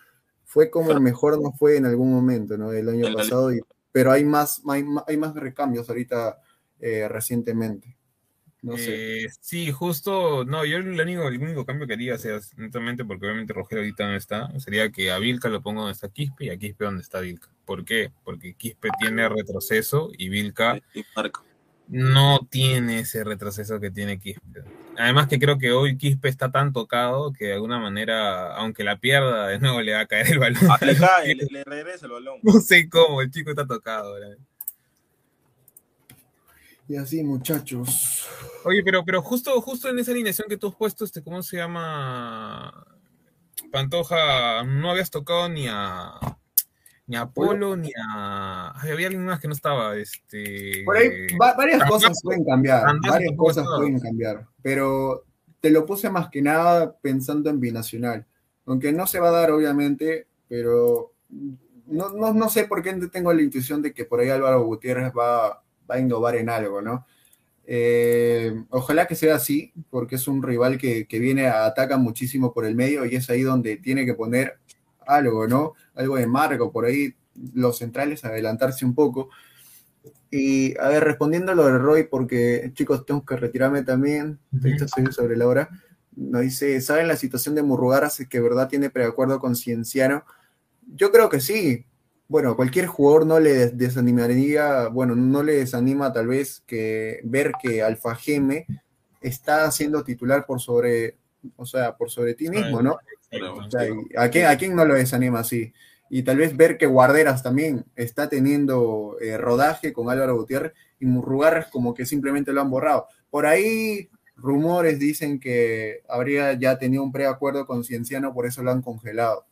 fue como mejor no fue en algún momento, ¿no? El año pasado, y- pero hay más, hay, hay más recambios ahorita eh, recientemente. No sé. Eh, sí, justo, no, yo el único, el único cambio que haría, o sea, netamente, porque obviamente Rogelio ahorita no está, sería que a Vilca lo pongo donde está Quispe y a Quispe donde está Vilca. ¿Por qué? Porque Quispe tiene retroceso y Vilca no tiene ese retroceso que tiene Quispe. Además que creo que hoy Quispe está tan tocado que de alguna manera, aunque la pierda, de nuevo le va a caer el balón. Ah, le cae, le, le regresa el balón. No sé cómo, el chico está tocado. ¿verdad? Y así, muchachos. Oye, pero, pero justo, justo en esa alineación que tú has puesto, este, ¿cómo se llama? Pantoja, no habías tocado ni a ni a Polo, ni a. Ay, había alguien más que no estaba. Este. Por ahí va- varias cosas pueden cambiar, varias cosas pueden cambiar, pero te lo puse más que nada pensando en binacional, aunque no se va a dar obviamente, pero no, no, no sé por qué tengo la intuición de que por ahí Álvaro Gutiérrez va, va a innovar en algo, ¿no? Eh, ojalá que sea así, porque es un rival que, que viene, a, ataca muchísimo por el medio y es ahí donde tiene que poner algo, ¿no? Algo de marco, por ahí los centrales adelantarse un poco. Y a ver, respondiendo a lo de Roy, porque chicos, tengo que retirarme también, estoy sobre la hora. Nos dice, ¿saben la situación de Murrugarra? Si que verdad tiene preacuerdo con Cienciano. Yo creo que sí. Bueno, cualquier jugador no le desanimaría, bueno, no le desanima tal vez que ver que Alfa Geme está siendo titular por sobre, o sea, por sobre ti mismo, ¿no? O sea, ¿a, quién, ¿A quién no lo desanima así? y tal vez ver que Guarderas también está teniendo eh, rodaje con Álvaro Gutiérrez y Murrugarras como que simplemente lo han borrado. Por ahí rumores dicen que habría ya tenido un preacuerdo con Cienciano, por eso lo han congelado.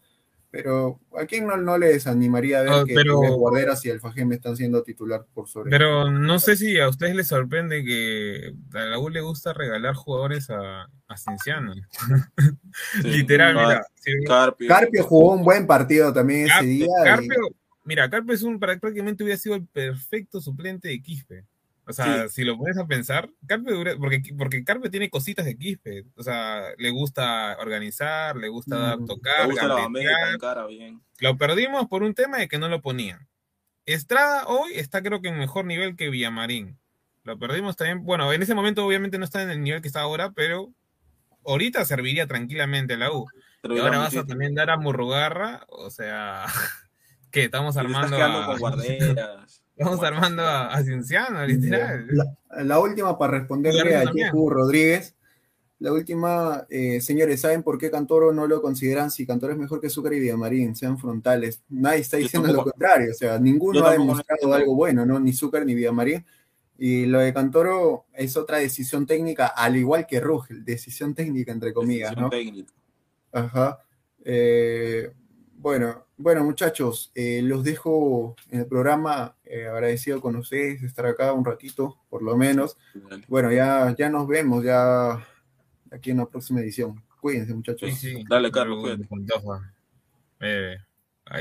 Pero ¿a quién no, no le desanimaría ver Ah, que pero- Guarderas y Alfajeme están siendo titular por sobre Pero no sé si a ustedes les sorprende que a la U le gusta regalar jugadores a, a Cienciano. Literal, mira. Carpio. Carpio jugó un buen partido también ese Carpio, día. y- Carpio, mira, Carpio es un, prácticamente hubiera sido el perfecto suplente de Quispe. O sea, si lo pones a pensar, Carpio, hubiera- porque, porque Carpio tiene cositas de Quispe. O sea, le gusta organizar, le gusta dar, Mm, tocar, gusta gambetear. cara, bien. Lo perdimos por un tema de que no lo ponían. Estrada hoy está creo que en mejor nivel que Villamarín. Lo perdimos también. Bueno, en ese momento obviamente no está en el nivel que está ahora, pero ahorita serviría tranquilamente la U. Pero y ahora vas a también dar a Murrugarra, o sea, que estamos te estás armando quedando a, con guarderas. Estamos armando a, a Cienciano, literal. La, la última para responderle a. Jehu Rodríguez. La última, eh, señores, ¿saben por qué Cantoro no lo consideran si Cantoro es mejor que Zúcar y Villamarín? Sean frontales. Nadie está diciendo lo contrario. O sea, ninguno ha demostrado algo bueno, ¿no? Ni Zúcar ni Villamarín. Y lo de Cantoro es otra decisión técnica, al igual que Rugel, decisión técnica, entre comillas, Decisión ¿no? técnica. Ajá. Eh, bueno, bueno, muchachos, eh, los dejo en el programa. Eh, agradecido con ustedes de estar acá un ratito, por lo menos. Bueno, ya, ya nos vemos ya aquí en la próxima edición. Cuídense, muchachos. Sí, sí. Dale, Carlos, cuídate. Pantoja. Eh,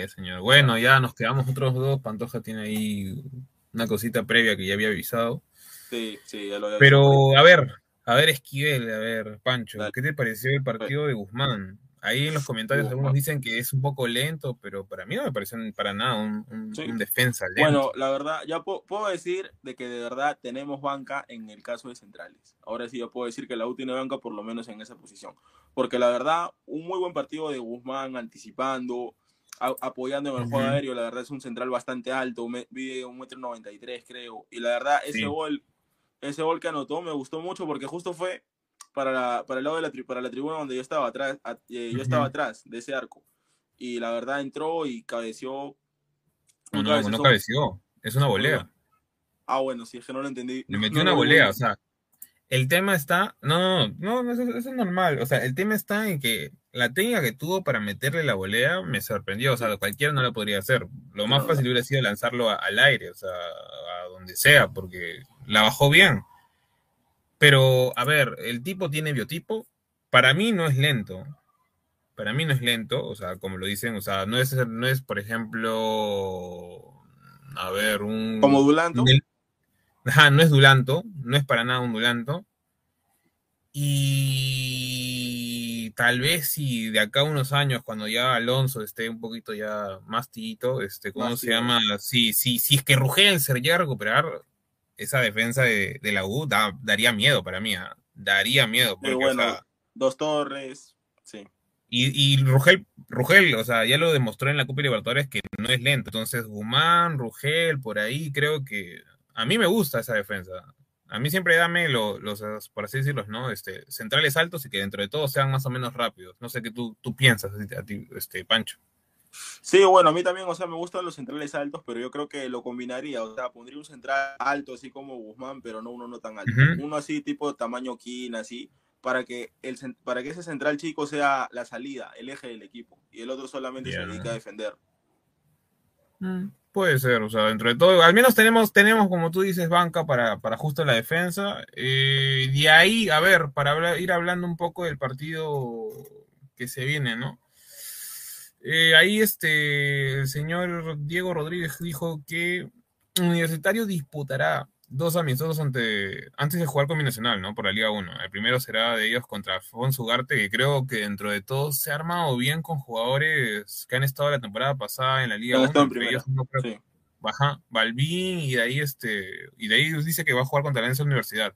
señor. Bueno, ya nos quedamos otros dos. Pantoja tiene ahí una cosita previa que ya había avisado. Sí, sí, ya lo había. Pero, a ver, a ver, Esquivel, a ver, Pancho, Dale. ¿qué te pareció el partido de Guzmán? Ahí en los comentarios Guzmán. algunos dicen que es un poco lento, pero para mí no me pareció para nada un, un- Sí. un defensa lento. Bueno, la verdad, ya puedo decir de que de verdad tenemos banca en el caso de centrales. Ahora sí ya puedo decir que la U tiene banca por lo menos en esa posición. Porque la verdad, un muy buen partido de Guzmán anticipando, a- apoyando en el juego Ujú. aéreo. La verdad es un central bastante alto, mide un metro noventa y tres creo. Y la verdad, ese Sí. gol, ese gol que anotó me gustó mucho porque justo fue para, la- para el lado de la, tri- para la tribuna donde yo estaba atrás, a- eh, yo estaba atrás de ese arco. Y la verdad entró y cabeció. no, no, no cabeció, es una volea. Ah, bueno, si es que no lo entendí. Le metió No una volea, o sea, el tema está, no, no, no, no, eso, eso es normal, o sea, el tema está en que la técnica que tuvo para meterle la volea me sorprendió, o sea, cualquiera no lo podría hacer. Lo más fácil hubiera sido lanzarlo a- al aire, o sea, a donde sea, porque la bajó bien. Pero, a ver, el tipo tiene biotipo, para mí no es lento. Para mí no es lento, o sea, como lo dicen, o sea, no es, no es por ejemplo, a ver, un... Como Dulanto. Ajá, no es Dulanto, no es para nada un Dulanto. Y tal vez si de acá a unos años, cuando ya Alonso esté un poquito ya más tito, este, ¿cómo Más se tío. llama? Si, si, si es que Rugel se llega a recuperar esa defensa de, de la U, da- daría miedo para mí, ¿ah? daría miedo. Porque, o bueno, sea, Dos Torres. Sí. y, y Rugel, Rugel, o sea, ya lo demostró en la Copa Libertadores que no es lento. Entonces, Guzmán, Rugel, por ahí, creo que a mí me gusta esa defensa. A mí siempre dame lo- los, por así decirlo, ¿no? Este, centrales altos y que dentro de todo sean más o menos rápidos. No sé qué tú, tú piensas, a ti, este, Pancho. Sí, bueno, a mí también, o sea, me gustan los centrales altos, pero yo creo que lo combinaría, o sea, pondría un central alto, así como Guzmán, pero no uno no tan alto. Uno así, tipo tamaño King, así, para que, el, para que ese central chico sea la salida, el eje del equipo, y el otro solamente se dedica a defender. Puede ser, o sea, dentro de todo, al menos tenemos, tenemos como tú dices, banca para, para justo la defensa. Eh, de ahí, a ver, para hablar- ir hablando un poco del partido que se viene, ¿no? Eh, ahí este, el señor Diego Rodríguez dijo que Universitario disputará dos amistosos ante, antes de jugar con Binacional, ¿no? Por la Liga 1. El primero será de ellos contra Alfonso Ugarte, que creo que dentro de todo se ha armado bien con jugadores que han estado la temporada pasada en la Liga Han 1. estado en entre primera, ellos, no creo- sí. Balbín y de ahí este y de ahí dice que va a jugar contra la Universidad.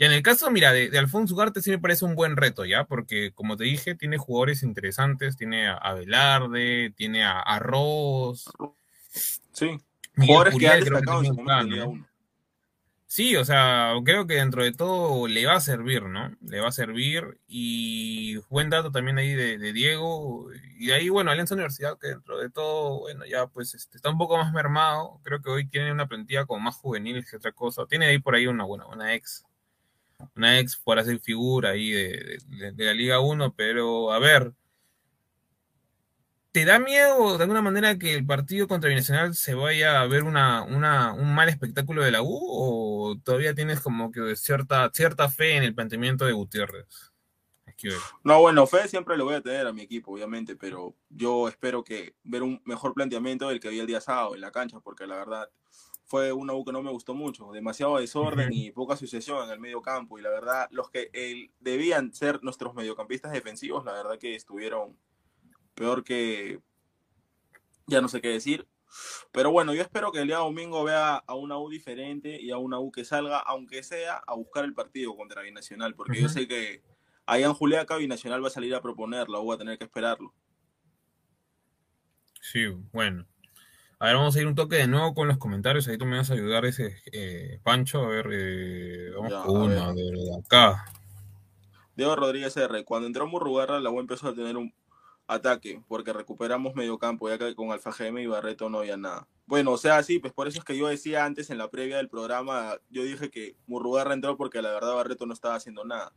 Y en el caso, mira, de, de Alfonso Ugarte sí me parece un buen reto, ¿ya? Porque, como te dije, tiene jugadores interesantes, tiene a, Velarde, tiene a, a Ross. Sí, jugadores que han destacado en Liga ¿no? 1. Sí, o sea, creo que dentro de todo le va a servir, ¿no? Le va a servir. Y buen dato también ahí de, de Diego. Y de ahí, bueno, Alianza Universidad, que dentro de todo, bueno, ya pues este, está un poco más mermado. Creo que hoy tiene una plantilla como más juvenil que otra cosa. Tiene ahí por ahí una buena, una ex. Una ex por hacer figura ahí de, la Liga 1, pero a ver. ¿Te da miedo de alguna manera que el partido contra Binacional se vaya a ver una, un mal espectáculo de la U o todavía tienes como que cierta, cierta fe en el planteamiento de Gutiérrez? No, bueno, fe siempre lo voy a tener a mi equipo, obviamente, pero yo espero que ver un mejor planteamiento del que había el día sábado en la cancha, porque la verdad fue una U que no me gustó mucho, demasiado desorden y poca sucesión en el medio campo, y la verdad, los que eh, debían ser nuestros mediocampistas defensivos, la verdad que estuvieron peor que, ya no sé qué decir, pero bueno, yo espero que el día domingo vea a una U diferente y a una U que salga, aunque sea, a buscar el partido contra Binacional, porque yo sé que allá en Juliaca Binacional va a salir a proponer, la U va a tener que esperarlo. Sí, bueno. A ver, vamos a ir un toque de nuevo con los comentarios. Ahí tú me vas a ayudar, ese eh, Pancho. A ver, eh, vamos Ya, con a uno ver. de acá. Diego Rodríguez R. Cuando entró Murrugarra, la U empezó a tener un ataque, porque recuperamos medio campo, ya que con Alfa Geme y Barreto no había nada. Bueno, o sea, sí, pues por eso es que yo decía antes en la previa del programa, yo dije que Murrugarra entró porque la verdad Barreto no estaba haciendo nada.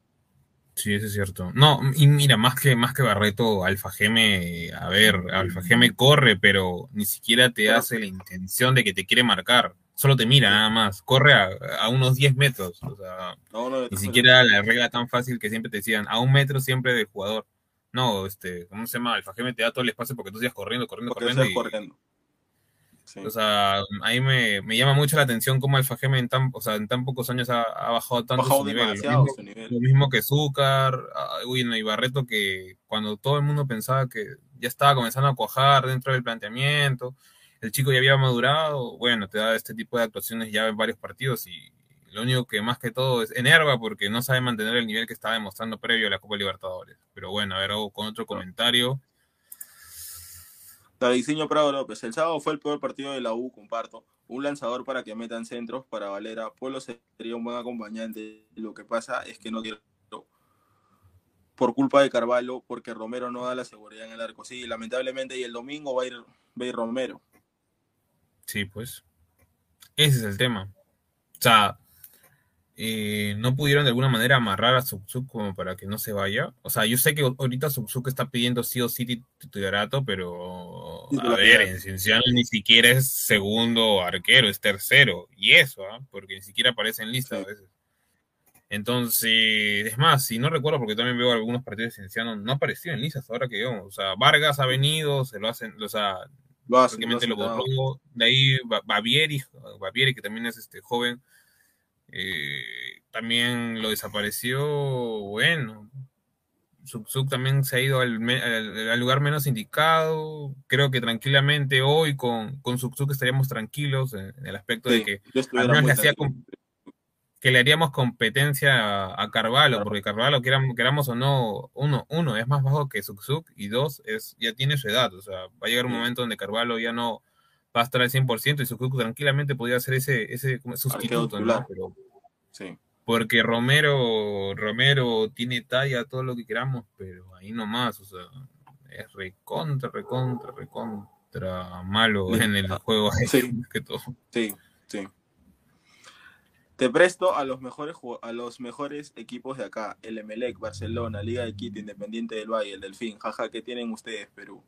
Sí, eso es cierto. No, y mira, más que, más que Barreto, Alfa Geme, a ver, Alfa Geme corre, pero ni siquiera te hace la intención de que te quiere marcar. Solo te mira nada más. Corre a, a unos 10 metros. O sea, No, no, ni siquiera la regla tan fácil que siempre te decían, a un metro siempre del jugador. No, este, ¿cómo se llama? Alfa Geme te da todo el espacio porque tú sigas corriendo, corriendo, porque corriendo. y- corriendo. Sí. o sea, ahí me, me llama mucho la atención cómo Alfa Geme en tan, o sea, en tan pocos años ha, ha bajado tanto Bajado su nivel. Lo mismo- su nivel. lo mismo que Zúcar, ah, uy, no, y Barreto, que cuando todo el mundo pensaba que ya estaba comenzando a cuajar dentro del planteamiento, el chico ya había madurado, bueno, te da este tipo de actuaciones ya en varios partidos y lo único que más que todo es enerva porque no sabe mantener el nivel que estaba demostrando previo a la Copa Libertadores. Pero bueno, a ver, hago con otro comentario. Davidinho Prado López. El sábado fue el peor partido de la U, comparto. Un lanzador para que metan centros para Valera. Pueblo sería un buen acompañante. Lo que pasa es que no quiero por culpa de Carvalho, porque Romero no da la seguridad en el arco. Sí, lamentablemente, y el domingo va a ir, va a ir Romero. Sí, pues. Ese es el tema. O sea, eh, no pudieron de alguna manera amarrar a Subsuk como para que no se vaya. O sea, yo sé que ahorita Subsuk está pidiendo sí o sí tit- titularato, pero a ver, en Cienciano ni siquiera es segundo arquero, es tercero. Y eso, ¿ah? porque ni siquiera aparece en lista a veces. Entonces, es más, si no recuerdo, porque también veo algunos partidos de Cienciano, no apareció en listas ahora que veo. O sea, Vargas ha venido, se lo hacen, o sea, Lo hace, prácticamente lo lo hace, borró. De ahí Ba- Bavieri, Bavieri, que también es este joven, eh, también lo desapareció. Bueno, Subsuk también se ha ido al, me- al- al lugar menos indicado. Creo que tranquilamente hoy con, con Subsuk estaríamos tranquilos en, en el aspecto de que al menos le hacía que le haríamos competencia a, a Carvalho, porque Carvalho, queramos, queramos o no, uno, uno, es más bajo que Subsuk y dos, es, ya tiene su edad. O sea, va a llegar un momento donde Carvalho ya no va a estar al 100% y Subsuk tranquilamente podría ser ese, ese sustituto. ¿no? Pero Sí. porque Romero, Romero tiene talla, todo lo que queramos, pero ahí nomás, o sea, es recontra, recontra, recontra malo en el juego, Sí. que todo. Sí, sí. Te presto a los mejores a los mejores equipos de acá, el Emelec, Barcelona, Liga de Quito, Independiente del Valle, el Delfín, jaja, ¿qué tienen ustedes, Perú?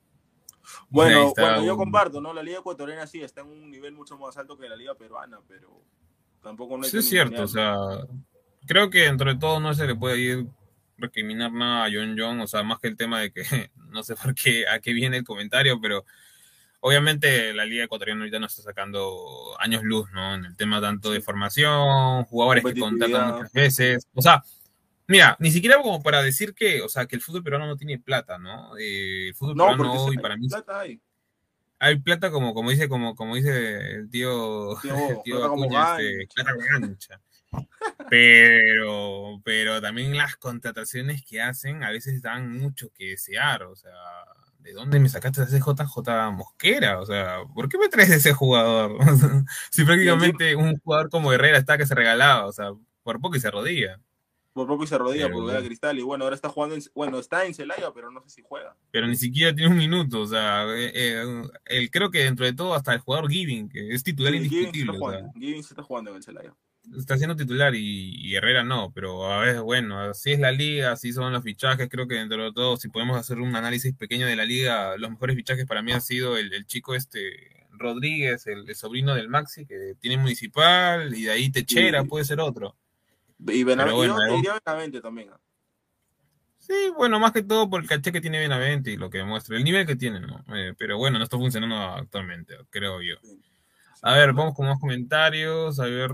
Bueno, bueno, yo un- comparto, ¿no? La Liga Ecuatoriana sí está en un nivel mucho más alto que la Liga Peruana, pero tampoco no hay Sí, es cierto, o sea, creo que dentro de todo no se le puede ir recriminar nada a John John, o sea, más que el tema de que no sé por qué, a qué viene el comentario, pero obviamente la Liga Ecuatoriana ahorita no está sacando años luz, ¿no? En el tema tanto de formación, jugadores que contratan muchas veces, o sea, mira, ni siquiera como para decir que, o sea, que el fútbol peruano no tiene plata, ¿no? Eh, el fútbol No, peruano hoy hay para mí plata hay. hay plata como, como dice, como, como dice el tío, Tío, el tío plata como Acuña, este, plata gancha. Pero, pero también las contrataciones que hacen a veces dan mucho que desear. O sea, ¿de dónde me sacaste ese JJ Mosquera? O sea, ¿por qué me traes ese jugador? si prácticamente un jugador como Herrera está que se regalaba, o sea, por poco y se rodilla. Por poco y se rodilla Pero porque era bueno. Cristal. Y bueno, ahora está jugando en, bueno, está en Celaya, pero no sé si juega. Pero ni siquiera tiene un minuto, o sea, eh, eh, el- creo que dentro de todo hasta el jugador Giving, que es titular Sí, Giving indiscutible, está jugando. Está jugando en el Celaya. está siendo titular y, y Herrera no, pero a veces, bueno, así es la liga, así son los fichajes, creo que dentro de todo, si podemos hacer un análisis pequeño de la liga, los mejores fichajes para mí han sido el, el chico este Rodríguez, el, el sobrino del Maxi, que tiene municipal, y de ahí Techera, puede ser otro. Y Benavente, Pero bueno, yo te eh. diría Benavente también. ¿ah? Sí, bueno, más que todo por el caché que tiene Benavente y lo que demuestra, el nivel que tiene, ¿no? Eh, pero bueno, no está funcionando actualmente, creo yo. A ver, vamos con más comentarios, a ver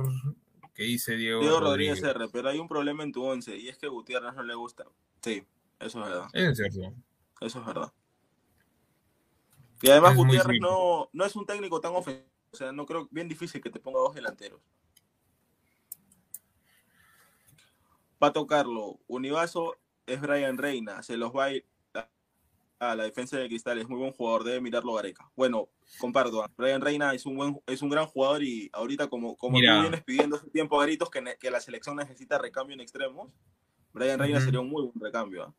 qué dice Diego, Diego Rodríguez Rodríguez. R, pero hay un problema en tu once y es que Gutiérrez no le gusta. Sí, eso es verdad. Es cierto. Eso es verdad. Y además Es Gutiérrez no, no es un técnico tan ofensivo. O sea, no creo, bien difícil que te ponga dos delanteros. Pato Carlo, Univaso es Brian Reina, se los va a ir a- la defensa de Cristal, es muy buen jugador, debe mirarlo Gareca. Bueno, comparto, Brian Reina es un buen, es un gran jugador y ahorita como, como Mira. tú vienes pidiendo hace tiempo a gritos que, ne- que la selección necesita recambio en extremos, Brian Reina sería un muy buen recambio. ¿ah?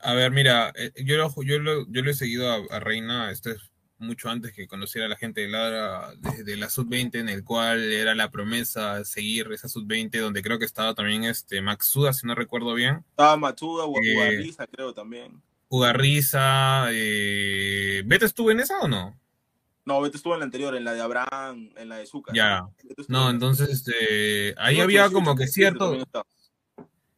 A ver, mira, eh, yo lo, yo lo, yo lo he seguido a, a Reina, esto es mucho antes que conociera a la gente de Ladra, desde la sub-20, en el cual era la promesa seguir esa sub-20, donde creo que estaba también este Max Suda, si no recuerdo bien, Estaba Matsuda, Gu- Eh, creo también. Ugarriza, eh... ¿Beto estuvo en esa o no? No, Beto estuvo en la anterior, en la de Abraham, en la de Zucca. Ya. No, en- entonces este, ahí había como que cierto.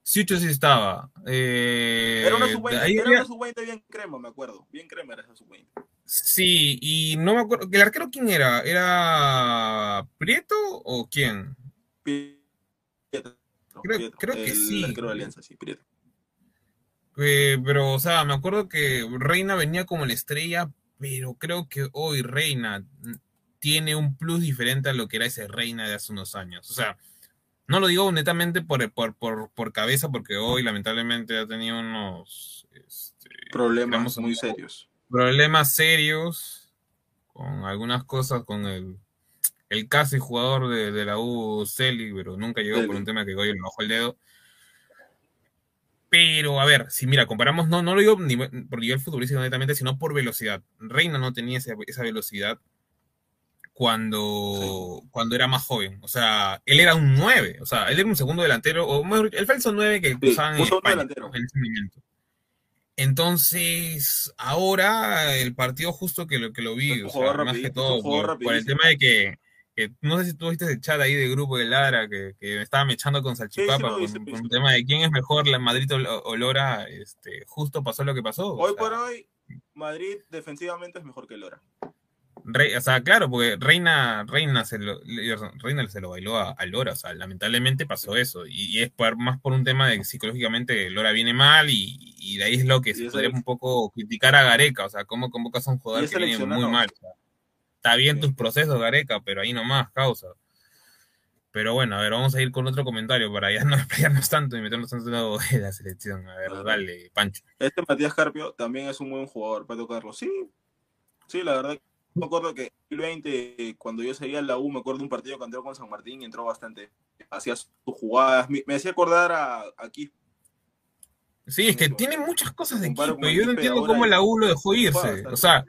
Siucho sí estaba. Eh, Era una sub-20 ahí era había- una sub-20 bien crema, me acuerdo. Bien crema era esa sub-20. Sí, y no me acuerdo, ¿el arquero quién era? ¿Era Prieto o quién? Pietro, Creo- que el sí. arquero de Alianza, sí, Prieto. Eh, pero, o sea, me acuerdo que Reina venía como la estrella, pero creo que hoy Reina tiene un plus diferente a lo que era ese Reina de hace unos años. O sea, no lo digo netamente por, por, por, por cabeza, porque hoy lamentablemente ha tenido unos este, Problemas digamos, muy un- serios. problemas serios con algunas cosas, con el, el casi jugador de, de la U, Celi, pero nunca llegó por un tema que Goyo le bajó el dedo. Pero, a ver, si mira, comparamos, no, no lo digo ni por nivel futbolístico netamente, sino por velocidad. Reina no tenía esa, esa velocidad cuando, cuando era más joven. O sea, él era un 9, o sea, él era un segundo delantero, o mejor, el falso 9 que Sí, usaban en España, en ese momento. Entonces, ahora el partido justo que lo, que lo vi, o sea, más que todo por, por el tema de que, que no sé si tú viste el chat ahí de grupo de Ladra que, que me estaba mechando con Salchipapa Sí, sí con, sí con sí el tema de quién es mejor, la Madrid o o Lora, este, justo pasó lo que pasó. o Hoy sea, por hoy, Madrid defensivamente es mejor que Lora. Re- o sea, claro, porque Reina, Reina se lo, Reina se lo bailó a, a Lora, o sea, lamentablemente pasó eso, y, y es por- más por un tema de que psicológicamente Lora viene mal, y, y de ahí es lo que se podría un poco criticar a Gareca, o sea, cómo convocas a un jugador que viene muy mal. o sea, está bien Sí. tus procesos, Gareca, pero ahí nomás, causa. Pero bueno, a ver, vamos a ir con otro comentario para ya no explayarnos tanto y meternos tanto en la selección. A ver, Claro. dale, Pancho. Este Matías Carpio también es un buen jugador, Pato Carlos. Sí, sí, la verdad. Me acuerdo que en 2020, cuando yo seguía en la U, me acuerdo de un partido que entró con San Martín y entró bastante. Hacía sus jugadas. Me, me hacía acordar a, a Quispe. Sí, es que tiene muchas cosas de con Yo no entiendo cómo la U lo dejó irse. O sea,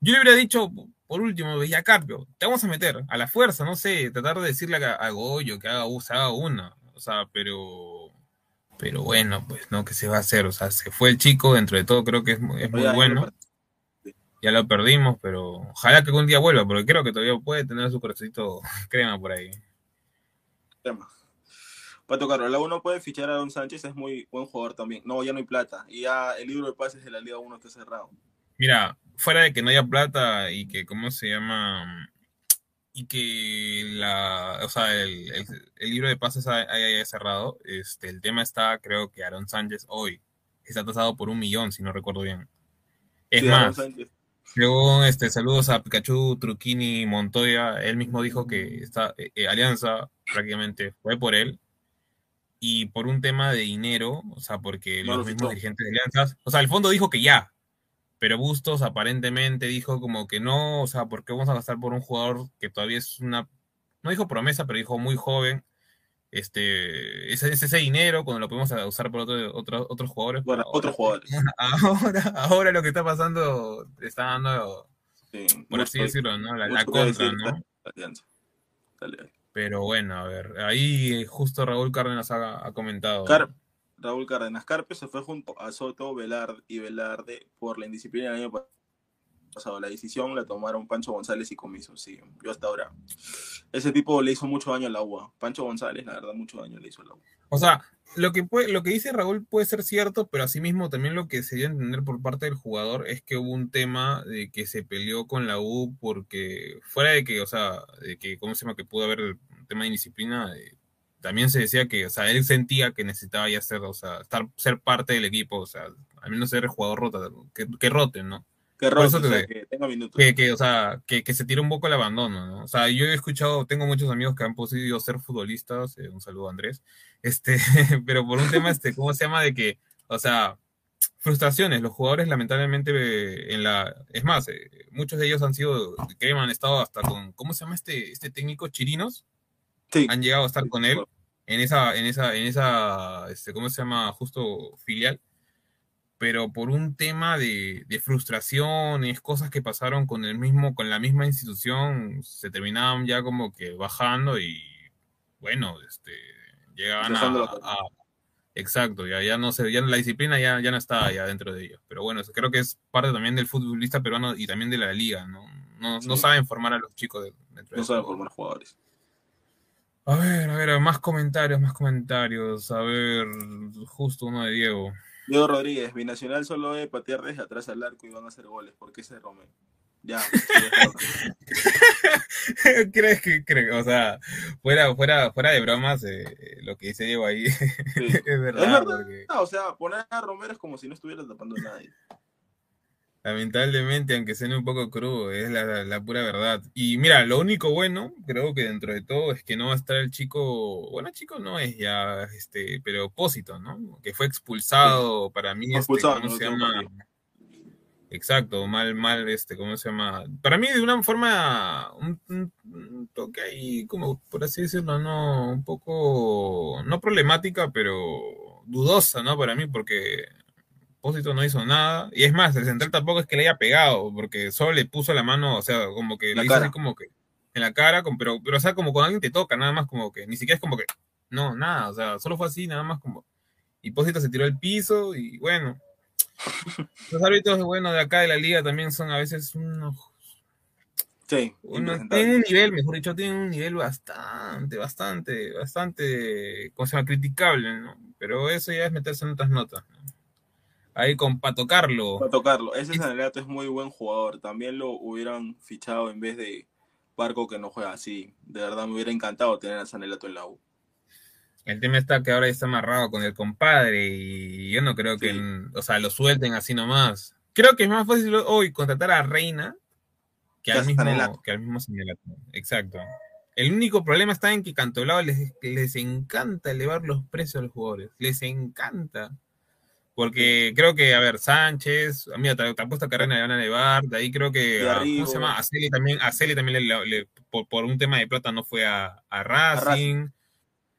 yo le hubiera dicho, por último, Villacarpio, te vamos a meter a la fuerza, no sé, tratar de decirle a, a Goyo que haga, se haga una. O sea, pero. Pero bueno, pues no, que se va a hacer? O sea, se fue el chico, dentro de todo creo que es, mu- es muy bueno. Ya lo perdimos, pero ojalá que algún día vuelva, porque creo que todavía puede tener su corazoncito crema por ahí. tema. Pato Carlos, la uno puede fichar a Don Sánchez, es muy buen jugador también. No, ya no hay plata. Y ya el libro de pases de la Liga 1 está cerrado. Mira, fuera de que no haya plata y que, ¿cómo se llama? Y que la, o sea, el, el, el libro de pases haya, cerrado, este, el tema está, creo que Aaron Sánchez hoy está tasado por un millón, si no recuerdo bien. Es Sí, Aaron más, Sánchez. Luego, este, saludos a Pikachu, Truquini, Montoya, él mismo dijo que esta eh, eh, Alianza prácticamente fue por él y por un tema de dinero, o sea, porque No lo los mismos dirigentes de Alianzas, o sea, el fondo dijo que ya, pero Bustos aparentemente dijo como que no, o sea, ¿por qué vamos a gastar por un jugador que todavía es una, no dijo promesa, pero dijo muy joven? Este, ese, ese, dinero cuando lo podemos usar por otro, otro- otros jugadores. Bueno, ahora- otros jugadores. Ahora, ahora lo que está pasando está dando, Sí, por así decirlo, ¿no? La, contra, decir, ¿no? Dale. Pero bueno, a ver, ahí justo Raúl Cárdenas ha, ha comentado. Car- Raúl Cárdenas Carpe se fue junto a Soto, Velarde y Velarde por la indisciplina del año pasado. La decisión la tomaron Pancho González y Comiso. Sí, yo hasta ahora. Ese tipo le hizo mucho daño al agua. Pancho González, la verdad, mucho daño le hizo al agua. O sea, lo que, puede, lo que dice Raúl puede ser cierto, pero asimismo también lo que se dio a entender por parte del jugador es que hubo un tema de que se peleó con la U porque fuera de que, o sea, de que, ¿cómo se llama? Que pudo haber un tema de indisciplina, eh, también se decía que, o sea, él sentía que necesitaba ya ser, o sea, estar, ser parte del equipo, o sea, al menos ser el jugador rota, que, que rote, ¿no? Que rote, eso o sea, que- tenga minutos. que, que, o sea, que, que se tira un poco el abandono, ¿no? O sea, yo he escuchado, tengo muchos amigos que han podido ser futbolistas, eh, un saludo a Andrés, este, pero por un tema, este, ¿cómo se llama? De que, o sea, frustraciones, los jugadores lamentablemente eh, en la, es más, eh, muchos de ellos han sido, que han estado hasta con, ¿cómo se llama este, este técnico? Chirinos, Sí. han llegado a estar con él en esa, en esa, en esa, este, ¿cómo se llama? Justo filial pero por un tema de, de frustraciones, cosas que pasaron con el mismo, con la misma institución, se terminaban ya como que bajando y bueno, este, llegaban a, exacto, ya, ya no sé, ya la disciplina ya, ya no está ya dentro de ellos. Pero bueno, eso creo que es parte también del futbolista peruano y también de la liga, ¿no? No, saben formar a los chicos de- dentro No de saben fútbol. formar jugadores. A ver, a ver, más comentarios, más comentarios. A ver, justo uno de Diego. Diego Rodríguez, Binacional solo debe patear desde atrás al arco y van a hacer goles. ¿Por qué se Romero? Ya. es verdad. ¿Crees que, cre- o sea, fuera, fuera, fuera de bromas, eh, lo que dice Diego ahí Sí. es Es verdad, verdad. porque O sea, poner a Romero es como si no estuviera tapando a nadie. Lamentablemente, aunque suene un poco crudo, es la, la pura verdad. Y mira, lo único bueno, creo que dentro de todo, es que no va a estar el chico, bueno, chico no es ya, este, pero Pósito, ¿no? Que fue expulsado, para mí, este, ¿cómo se llama? Exacto, mal, mal, este, ¿cómo se llama? Para mí de una forma, un, un- un toque ahí, como por así decirlo, no, un poco, no problemática, pero dudosa, ¿no? Para mí, porque Pósito no hizo nada, y es más, el central tampoco es que le haya pegado, porque solo le puso la mano, o sea, como que La le hizo cara. así como que en la cara, pero, pero, o sea, como cuando alguien te toca, nada más como que, ni siquiera es como que, no, nada, o sea, solo fue así, nada más como, y Pósito se tiró al piso, y bueno. Los árbitros, bueno, de acá de la liga también son a veces unos, Sí, unos- tienen un nivel, mejor dicho, tienen un nivel bastante, bastante, bastante, ¿cómo se llama? Criticable, ¿no? Pero eso ya es meterse en otras notas. Ahí con Pato Carlo. Para tocarlo. Ese Sanelato es muy buen jugador. También lo hubieran fichado en vez de Barco que no juega así. De verdad me hubiera encantado tener a Sanelato en la U. El tema está que ahora está amarrado con el compadre y yo no creo que, Sí. o sea, lo suelten así nomás. Creo que es más fácil hoy contratar a Reina que al mismo, que al mismo Sanelato. Exacto. El único problema está en que Cantolao les, les encanta elevar los precios a los jugadores. Les encanta. Porque creo que, a ver, Sánchez, mira, te, te apuesto a Carrera le van a elevar. De ahí creo que, a- ¿cómo se llama? A Celi también, a Celi también le- le- por, por un tema de plata no fue a, a Racing.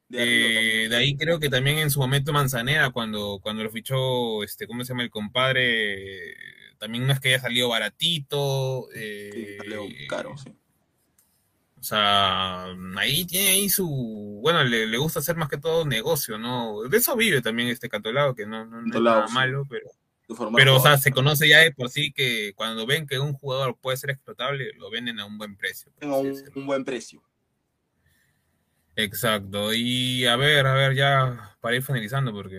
De Eh, de ahí creo que también en su momento Manzanera, cuando, cuando lo fichó, este, ¿cómo se llama el compadre? También no es que haya salido baratito. Sí, eh, salió caro, sí. O sea, ahí tiene ahí su, bueno, le, le gusta hacer más que todo negocio, ¿no? De eso vive también este Cantolao, que no, no, no es nada sí. malo, pero, pero o sea, se conoce ya de por sí que cuando ven que un jugador puede ser explotable, lo venden a un buen precio. así un, buen precio. Exacto. Y a ver, a ver, ya para ir finalizando, porque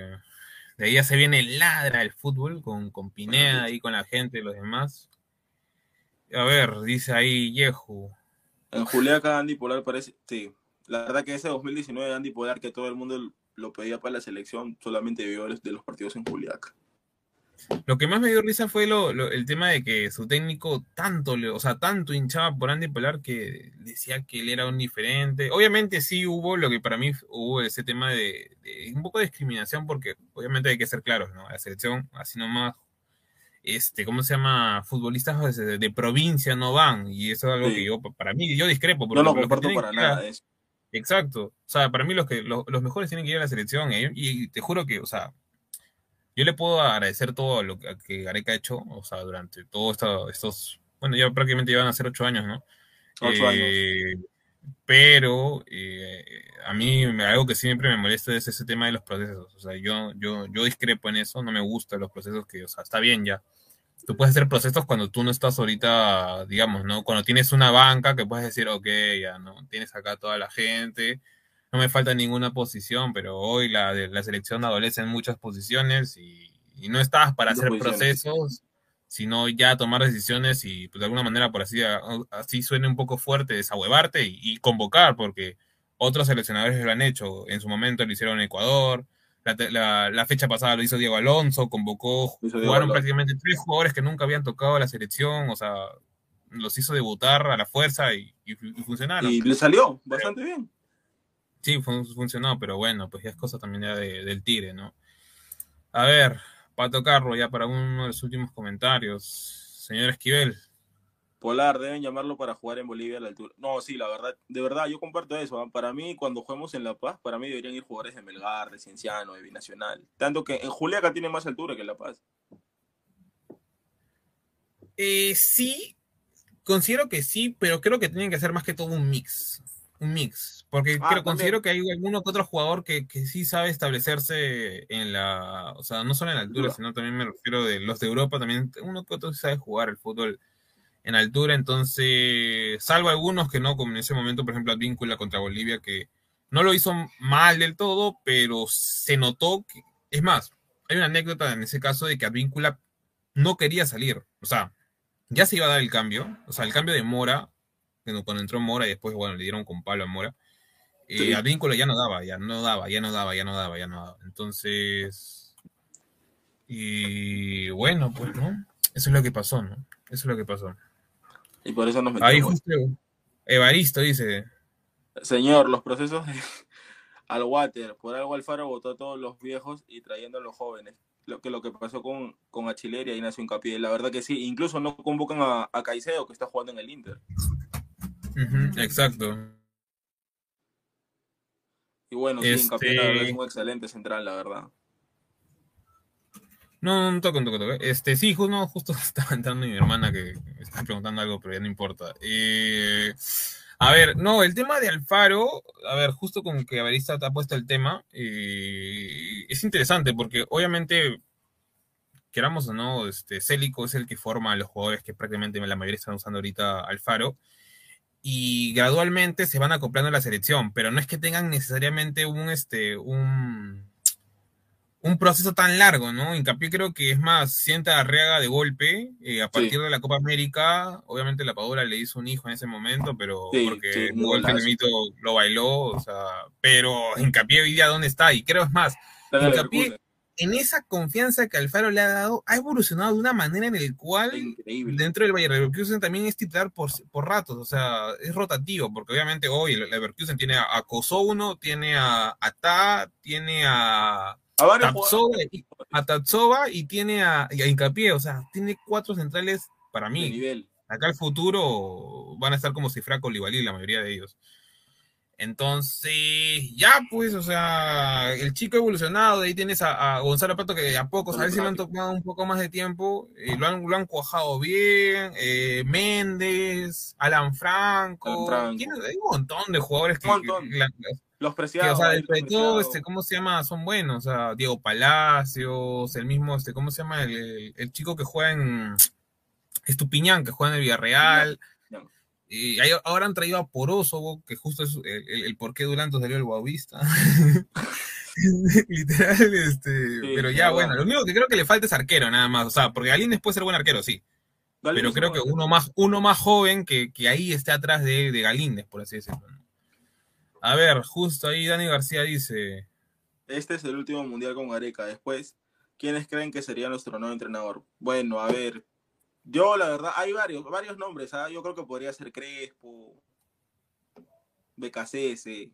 de ahí ya se viene el ladra el fútbol con, con Pineda ahí con la gente y los demás. A ver, dice ahí Yehu. En Juliaca, Andy Polar parece. Sí, la verdad que ese 2019 Andy Polar, que todo el mundo lo pedía para la selección, solamente vio de los partidos en Juliaca. Lo que más me dio risa fue lo, lo- el tema de que su técnico tanto, le- o sea, tanto hinchaba por Andy Polar que decía que él era un diferente. Obviamente sí hubo lo que para mí hubo ese tema de, de un poco de discriminación porque obviamente hay que ser claros, ¿no? La selección, así nomás, este, ¿cómo se llama? Futbolistas de, de provincia no van y eso es algo Sí. que yo, para mí, yo discrepo. No lo comparto para nada eso. Exacto. O sea, para mí los que los, los mejores tienen que ir a la selección. eh, Y, te juro que, o sea, yo le puedo agradecer todo lo que, que Gareca ha hecho, o sea, durante todos esto- estos, bueno, ya prácticamente llevan a ser ocho años, ¿no? Ocho Eh, Pero eh, a mí algo que siempre me molesta es ese tema de los procesos. O sea, yo, yo, yo discrepo en eso, no me gustan los procesos que, o sea, está bien ya. Tú puedes hacer procesos cuando tú no estás ahorita, digamos, ¿no? Cuando tienes una banca que puedes decir, ok, ya, ¿no? Tienes acá toda la gente, no me falta ninguna posición, pero hoy la, la selección adolece en muchas posiciones y, y no estás para Muchas hacer procesos, sino ya tomar decisiones y, pues, de alguna manera, por así, así suene un poco fuerte, desahuevarte y, y convocar, porque otros seleccionadores lo han hecho. En su momento lo hicieron en Ecuador, la, la- la fecha pasada lo hizo Diego Alonso, convocó, jugaron Alonso. prácticamente tres jugadores que nunca habían tocado la selección, o sea, los hizo debutar a la fuerza y, y- y funcionaron. Y le salió bastante bien. Sí, fun- funcionó, pero bueno, pues ya es cosa también ya de- del Tigre, ¿no? A ver, Pato Carro, ya para uno de los últimos comentarios. Señor Esquivel, Polar, deben llamarlo para jugar en Bolivia a la altura. No, sí, la verdad, de verdad, yo comparto eso. ¿ah? Para mí, cuando juguemos en La Paz, para mí deberían ir jugadores de Melgar, de Cienciano, de Binacional. Tanto que en Juliaca tiene más altura que en La Paz. Eh, sí, considero que sí, pero creo que tienen que hacer más que todo un mix. Un mix. Porque Ah, creo, considero que hay alguno que otro jugador que, que sí sabe establecerse en la. O sea, no solo en la altura, sino también me refiero de los de Europa, también uno que otro sabe jugar el fútbol en altura. Entonces, salvo algunos que no, como en ese momento, por ejemplo, Advíncula contra Bolivia, que no lo hizo mal del todo, pero se notó que. Es más, hay una anécdota en ese caso de que Advíncula no quería salir. O sea, ya se iba a dar el cambio, o sea, el cambio de Mora, cuando entró Mora y después, bueno, le dieron con palo a Mora, eh, Sí. Advíncula ya no daba, ya no daba, ya no daba, ya no daba, ya no daba. Entonces, y bueno, pues, ¿no? Eso es lo que pasó, ¿no? Eso es lo que pasó. Y por eso nos metemos. Ahí justo Evaristo dice, Señor, los procesos de- al water, por algo Alfaro votó a todos los viejos y trayendo a los jóvenes. Lo que lo que pasó con, con Achileria y nació Hincapié, la verdad que sí, incluso no convocan a, a Caicedo que está jugando en el Inter. exacto. Y bueno, sí, Este- la verdad es un excelente central, la verdad. No, no toco, no toco, toco. Este, sí, ju- no, justo estaba entrando mi hermana que está preguntando algo, pero ya no importa. Eh, a ver, no, el tema de Alfaro, a ver, justo con que Averista te ha puesto el tema, eh, es interesante porque obviamente, queramos o no, este, Célico es el que forma a los jugadores que prácticamente la mayoría están usando ahorita Alfaro. Y gradualmente se van acoplando a la selección, pero no es que tengan necesariamente un, este, un, un proceso tan largo, ¿no? Hincapié creo que es más, sienta a Arriaga de golpe, eh, a partir de la Copa América, obviamente la Padula le hizo un hijo en ese momento, pero Sí, porque sí, el. Tenemito lo bailó, o sea, pero Hincapié hoy día dónde está, y creo es más, el Hincapié en esa confianza que Alfaro le ha dado, ha evolucionado de una manera en el cual Increíble. dentro del Bayern Leverkusen también es titular por, por ratos, o sea, es rotativo, porque obviamente hoy el Leverkusen tiene a, a Kosovo, tiene a, a Ta, tiene a, A varios y- a Tapsova y tiene a, y a Hincapié, o sea, tiene cuatro centrales para de mí. nivel. Acá al futuro van a estar como Cifra Koulibaly, la mayoría de ellos. Entonces, ya pues, o sea, el chico evolucionado, de ahí tienes a, a Gonzalo Pato que a pocos, a ver si lo han tomado un poco más de tiempo, eh, lo, han, lo han cuajado bien, eh, Méndez, Alan Franco, Alan Franco. tiene- hay un montón de jugadores que, montón. que- la- Los que, preciados. o sea, los todo, este, ¿cómo se llama? Son buenos, o sea, Diego Palacios, el mismo, este, ¿cómo se llama? El, el chico que juega en Estupiñán, que juega en el Villarreal. Y ahí- ahora han traído a Poroso, que justo es el, el- el por qué Duranto salió el Guavista. Literal, este. pero ya, bueno, lo único que creo que le falta es arquero, nada más. O sea, porque Galíndez puede ser buen arquero, sí. Pero creo que uno más, uno más joven que, que ahí esté atrás de, de Galíndez, por así decirlo. A ver, justo ahí Dani García dice. Este es el último mundial con Gareca. Después, ¿quiénes creen que sería nuestro nuevo entrenador? Bueno, a ver, yo la verdad, hay varios, varios nombres. ¿ah? Yo creo que podría ser Crespo, BKCS.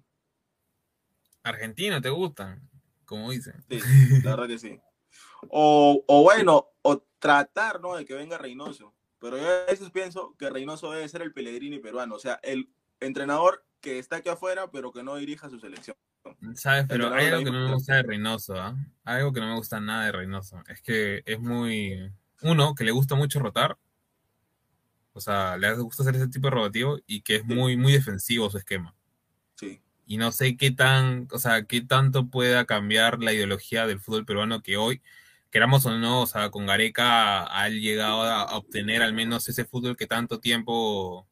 Argentino, ¿te gustan? Como dicen. Sí, la verdad que sí. O, o bueno, o tratar, ¿no? De que venga Reynoso. Pero yo a veces pienso que Reynoso debe ser el Pellegrini peruano. O sea, el entrenador que está aquí afuera, pero que no dirija su selección. ¿Sabes? Pero hay algo que no me gusta de Reynoso. Hay Algo que no me gusta nada de Reynoso. Es que es muy. Uno, que le gusta mucho rotar. O sea, le gusta hacer ese tipo de rotativo y que es muy, muy defensivo su esquema. Sí. Y no sé qué tan, o sea, qué tanto pueda cambiar la ideología del fútbol peruano que hoy, queramos o no, o sea, con Gareca ha llegado a obtener al menos ese fútbol que tanto tiempo,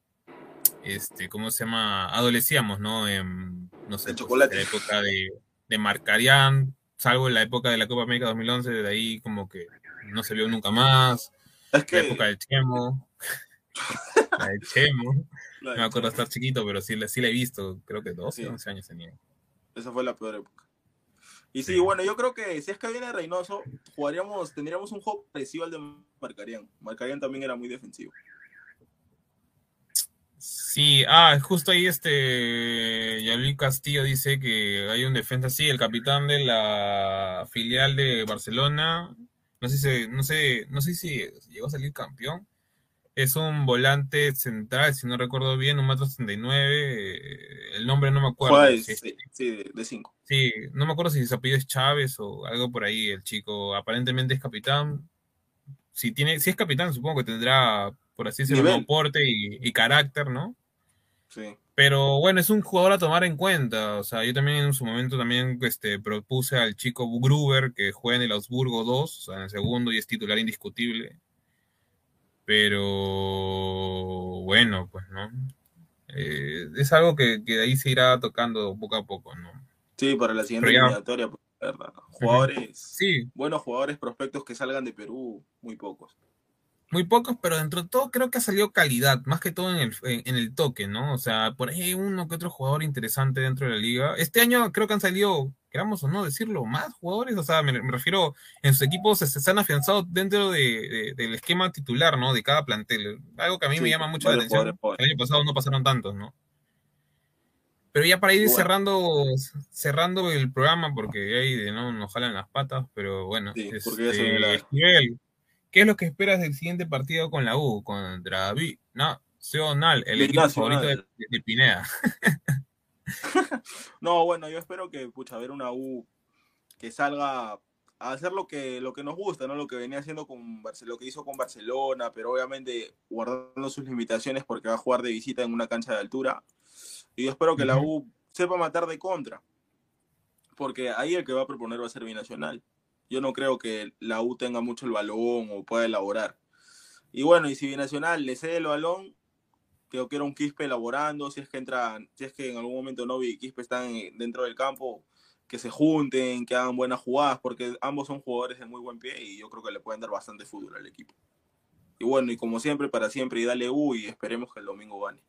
este, ¿cómo se llama? Adolecíamos, ¿no? En, no sé, pues, chocolate. en la época de, de Marcarián, salvo en la época de la Copa América 2011, de ahí como que no se vio nunca más. Es que La época del Chemo. la del Chemo. La No me acuerdo estar chiquito, pero sí, sí la he visto, creo que 12, Sí. 11 años tenía. esa fue la peor época. Y sí, bueno, yo creo que si es que viene Reynoso, jugaríamos, tendríamos un juego parecido al de Marcarián. Marcarián también era muy defensivo. Sí, ah, justo ahí este Yalí Castillo dice que hay un defensa, sí, el capitán de la filial de Barcelona, no sé si, no sé, no sé si llegó a salir campeón, es un volante central, si no recuerdo bien, un metro 69, eh, el nombre no me acuerdo. Si es- sí, sí, de, de cinco. Sí, no me acuerdo si su apellido es Chávez o algo por ahí, el chico aparentemente es capitán. Si tiene, si es capitán, supongo que tendrá, por así decirlo, Nivel. un porte y, y carácter, ¿no? Sí. Pero bueno, es un jugador a tomar en cuenta. O sea, yo también en su momento también este, propuse al chico Gruber que juega en el Augsburgo 2, o sea, en el segundo y es titular indiscutible. Pero bueno, pues no. Eh, es algo que, que de ahí se irá tocando poco a poco, ¿no? Sí, para la siguiente eliminatoria, pues, verdad. Jugadores, Sí, buenos jugadores prospectos que salgan de Perú, muy pocos. Muy pocos, pero dentro de todo creo que ha salido calidad, más que todo en el, en, en el toque, ¿no? O sea, por ahí hay uno que otro jugador interesante dentro de la liga. Este año creo que han salido, queramos o no decirlo, más jugadores, o sea, me, me refiero, en sus equipos se, se han afianzado dentro de, de- del esquema titular, ¿no? De cada plantel. Algo que a mí Sí, me llama mucho la atención. jugadores jóvenes. El año pasado no pasaron tantos, ¿no? Pero ya para ir Bueno. cerrando, cerrando el programa, porque ahí de no nos jalan las patas, pero bueno. Sí, porque ya se la- Esquivel, ¿qué es lo que esperas del siguiente partido con la U? Contra Binacional, el equipo favorito de, de Pineda. No, bueno, yo espero que, pucha, ver una U que salga a hacer lo que, lo que nos gusta, ¿no? Lo que venía haciendo con Barce- lo que hizo con Barcelona, pero obviamente guardando sus limitaciones porque va a jugar de visita en una cancha de altura. Y yo espero que la U sepa matar de contra. Porque ahí el que va a proponer va a ser Binacional. Yo no creo que la U tenga mucho el balón o pueda elaborar. Y bueno, y si Binacional le cede el balón, que yo quiero un Quispe elaborando, si es que entra, si es que en algún momento Novi y Quispe están en- dentro del campo, que se junten, que hagan buenas jugadas, porque ambos son jugadores de muy buen pie y yo creo que le pueden dar bastante fútbol al equipo. Y bueno, y como siempre, para siempre, y dale U y esperemos que el domingo gane.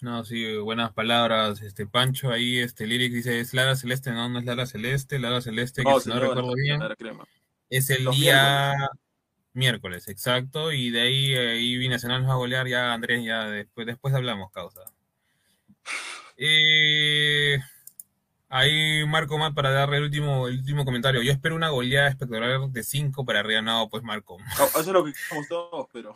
No, sí, buenas palabras. Este Pancho ahí, este Lyric dice, es Lara Celeste, no, no es Lara Celeste, Lara Celeste, que No, si no recuerdo bien, Crema. es el Los día miércoles, exacto, y de ahí, ahí Binacional nos va a golear, ya Andrés, ya después, después hablamos, causa. Eh, ahí Marco más para darle el último, el último comentario. Yo espero una goleada espectacular de 5 para arriba, no, pues Marco. No, Eso es lo que queremos todos, pero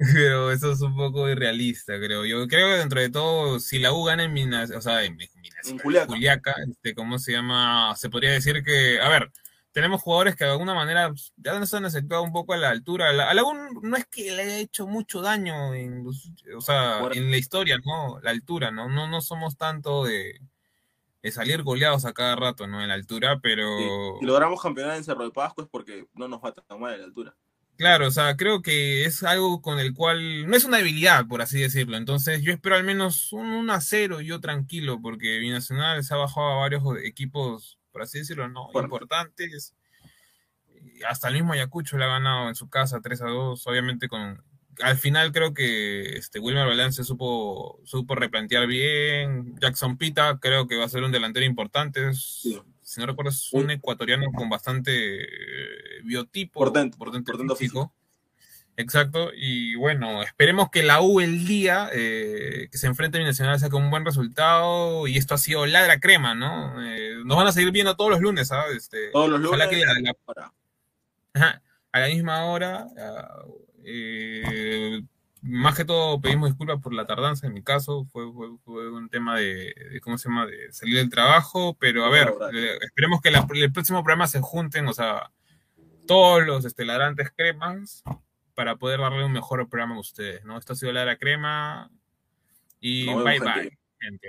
Pero eso es un poco irrealista, creo. Yo creo que dentro de todo, si la U gana en Minas, o sea, en, Minas- En Juliaca. Juliaca, este, ¿cómo se llama? Se podría decir que, a ver, tenemos jugadores que de alguna manera pues, ya nos han aceptado un poco a la altura. A la, a la U no es que le haya hecho mucho daño en, los- o sea, en la historia, ¿no? La altura, ¿no? No, no somos tanto de, de salir goleados a cada rato, ¿no? En la altura, pero... si logramos campeonar en Cerro de Pasco es porque no nos va tan mal a la altura. Claro, o sea, creo que es algo con el cual no es una debilidad, por así decirlo. Entonces, yo espero al menos un 1 a 0 y yo tranquilo, porque Binacional se ha bajado a varios equipos, por así decirlo, no importantes. Hasta el mismo Ayacucho le ha ganado en su casa 3 a 2, obviamente con al final creo que este Wilmer Balance supo supo replantear bien. Jackson Pita creo que va a ser un delantero importante. Si no recuerdo, es un ecuatoriano con bastante eh, biotipo, portento, portento, físico. Exacto, y bueno, esperemos que la U el día eh, que se enfrente a Binacional saque un buen resultado y esto ha sido ladra crema, ¿no? Eh, nos van a seguir viendo todos los lunes, ¿sabes? Este, todos los lunes. Que a, la, misma hora. Eh, más que todo pedimos disculpas por la tardanza en mi caso, fue, fue, un tema de, ¿cómo se llama?, de salir del trabajo, pero a ver, esperemos que el próximo programa se junten, o sea, todos los esteladrantes cremas para poder darle un mejor programa a ustedes, ¿no? Esto ha sido la crema y bye bye, gente.